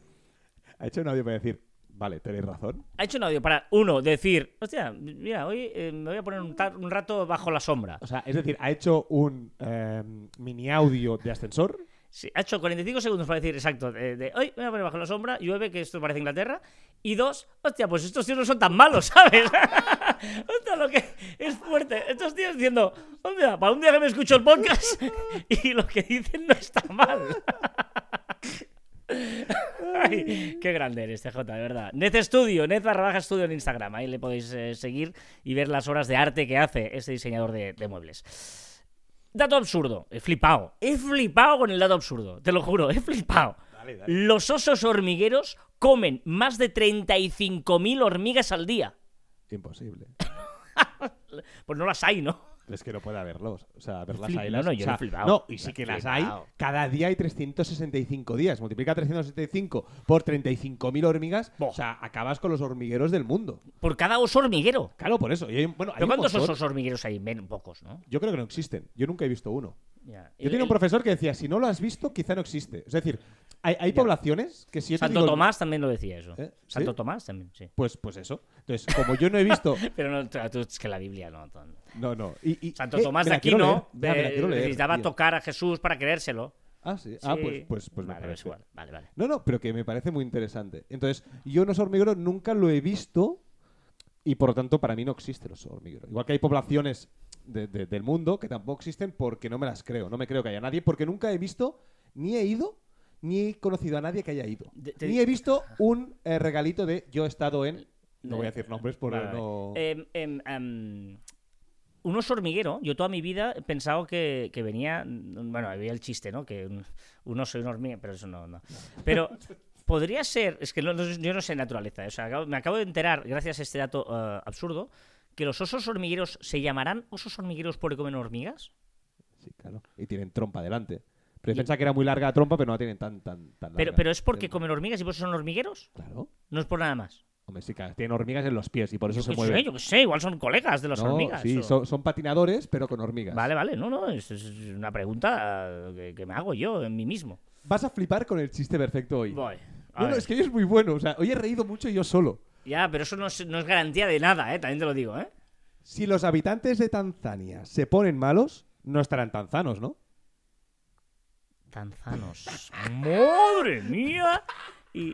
[SPEAKER 2] Ha hecho un audio para decir, vale, tenéis razón.
[SPEAKER 1] Ha hecho un audio para, uno, decir, hostia, mira, hoy eh, me voy a poner un, tar- un rato bajo la sombra.
[SPEAKER 2] O sea, es decir, ha hecho un eh, mini audio de ascensor.
[SPEAKER 1] Sí, ha hecho 45 segundos para decir, exacto, de, de, hoy me voy a poner bajo la sombra, llueve, que esto parece Inglaterra. Y dos, hostia, pues estos tíos no son tan malos, ¿sabes? hostia, lo que es fuerte. Estos tíos diciendo, hostia, para un día que me escucho el podcast y lo que dicen no está mal. Ay, qué grande eres, CJ, de verdad. Nez Studio, Nez barra estudio en Instagram. Ahí le podéis eh, seguir y ver las obras de arte que hace este diseñador de muebles. Dato absurdo. He flipado. He flipado con el dato absurdo. Te lo juro, he flipado. Los osos hormigueros comen más de 35.000 hormigas al día.
[SPEAKER 2] Imposible.
[SPEAKER 1] Pues no las hay, ¿no?
[SPEAKER 2] Es que no puede haberlos. O sea, verlas
[SPEAKER 1] Flip-
[SPEAKER 2] ahí
[SPEAKER 1] no,
[SPEAKER 2] las-
[SPEAKER 1] no, yo
[SPEAKER 2] o sea,
[SPEAKER 1] he flipado.
[SPEAKER 2] No, y sí que las hay. Cada día hay 365 días. Multiplica 365 por 35.000 hormigas. O sea, acabas con los hormigueros del mundo.
[SPEAKER 1] Por cada oso hormiguero.
[SPEAKER 2] Claro, por eso. Y hay, bueno, hay
[SPEAKER 1] ¿Pero
[SPEAKER 2] un
[SPEAKER 1] cuántos osos hormigueros hay? Men, pocos, ¿no?
[SPEAKER 2] Yo creo que no existen. Yo nunca he visto uno. Yo
[SPEAKER 1] El-
[SPEAKER 2] tenía un profesor que decía, si no lo has visto, quizá no existe. Es decir, hay, hay poblaciones que si yo te
[SPEAKER 1] Santo
[SPEAKER 2] digo-
[SPEAKER 1] Tomás también lo decía eso.
[SPEAKER 2] ¿Eh?
[SPEAKER 1] Santo
[SPEAKER 2] ¿Sí?
[SPEAKER 1] Tomás también, sí.
[SPEAKER 2] Pues, pues eso. Entonces, como yo no he visto...
[SPEAKER 1] Pero no, tú- tú- es que la Biblia no.
[SPEAKER 2] No, no. Y, y-
[SPEAKER 1] Santo
[SPEAKER 2] eh,
[SPEAKER 1] Tomás
[SPEAKER 2] me
[SPEAKER 1] de
[SPEAKER 2] la quiero
[SPEAKER 1] Aquino
[SPEAKER 2] leer. Ya, me la
[SPEAKER 1] eh,
[SPEAKER 2] quiero leer,
[SPEAKER 1] necesitaba
[SPEAKER 2] tío.
[SPEAKER 1] tocar a Jesús para creérselo.
[SPEAKER 2] Ah, sí. Ah,
[SPEAKER 1] Sí.
[SPEAKER 2] pues, pues, pues me
[SPEAKER 1] vale, es
[SPEAKER 2] parece.
[SPEAKER 1] igual. Vale, vale.
[SPEAKER 2] No, no, pero que me parece muy interesante. Entonces, yo un oso hormiguero nunca lo he visto y por lo tanto para mí no existe el oso hormiguero. Igual que hay poblaciones de- de- del mundo que tampoco existen porque no me las creo. No me creo que haya nadie porque nunca he visto, ni he ido, ni he conocido a nadie que haya ido.
[SPEAKER 1] De-
[SPEAKER 2] Ni he visto un eh, regalito de yo he estado en... No
[SPEAKER 1] Eh,
[SPEAKER 2] voy a decir nombres por
[SPEAKER 1] Vale, vale.
[SPEAKER 2] no...
[SPEAKER 1] Em, em, em, un oso hormiguero, yo toda mi vida he pensado que, que venía. Bueno, había el chiste, ¿no? Que un, un oso y una hormiga, pero eso no. no. Pero podría ser. Es que no- no- yo no sé naturaleza. O sea, acabo- me acabo de enterar, gracias a este dato eh, absurdo, que los osos hormigueros se llamarán osos hormigueros porque comen hormigas.
[SPEAKER 2] Sí, claro. Y tienen trompa delante. Pero pensaba que era muy larga la trompa, pero no la tienen tan, tan, tan
[SPEAKER 1] Pero,
[SPEAKER 2] larga.
[SPEAKER 1] pero es porque comen hormigas y por eso son hormigueros.
[SPEAKER 2] Claro.
[SPEAKER 1] No es por nada más.
[SPEAKER 2] Hombre, sí, claro, tienen hormigas en los pies y por eso se
[SPEAKER 1] qué
[SPEAKER 2] mueven.
[SPEAKER 1] sé, yo qué sé, igual son colegas de las
[SPEAKER 2] No,
[SPEAKER 1] hormigas.
[SPEAKER 2] Sí,
[SPEAKER 1] o-
[SPEAKER 2] son, son patinadores, pero con hormigas.
[SPEAKER 1] Vale, vale, no, no, es, es una pregunta eh, que, que me hago yo en mí mismo.
[SPEAKER 2] Vas a flipar con el chiste perfecto hoy.
[SPEAKER 1] Voy. a
[SPEAKER 2] No, no,
[SPEAKER 1] ver.
[SPEAKER 2] es que hoy es muy bueno. O sea, hoy he reído mucho yo solo.
[SPEAKER 1] Ya, pero eso no es, no es garantía de nada, ¿eh? También te lo digo, ¿eh?
[SPEAKER 2] Si los habitantes de Tanzania se ponen malos, no estarán tanzanos, ¿no?
[SPEAKER 1] Tanzanos. ¡Madre mía! Y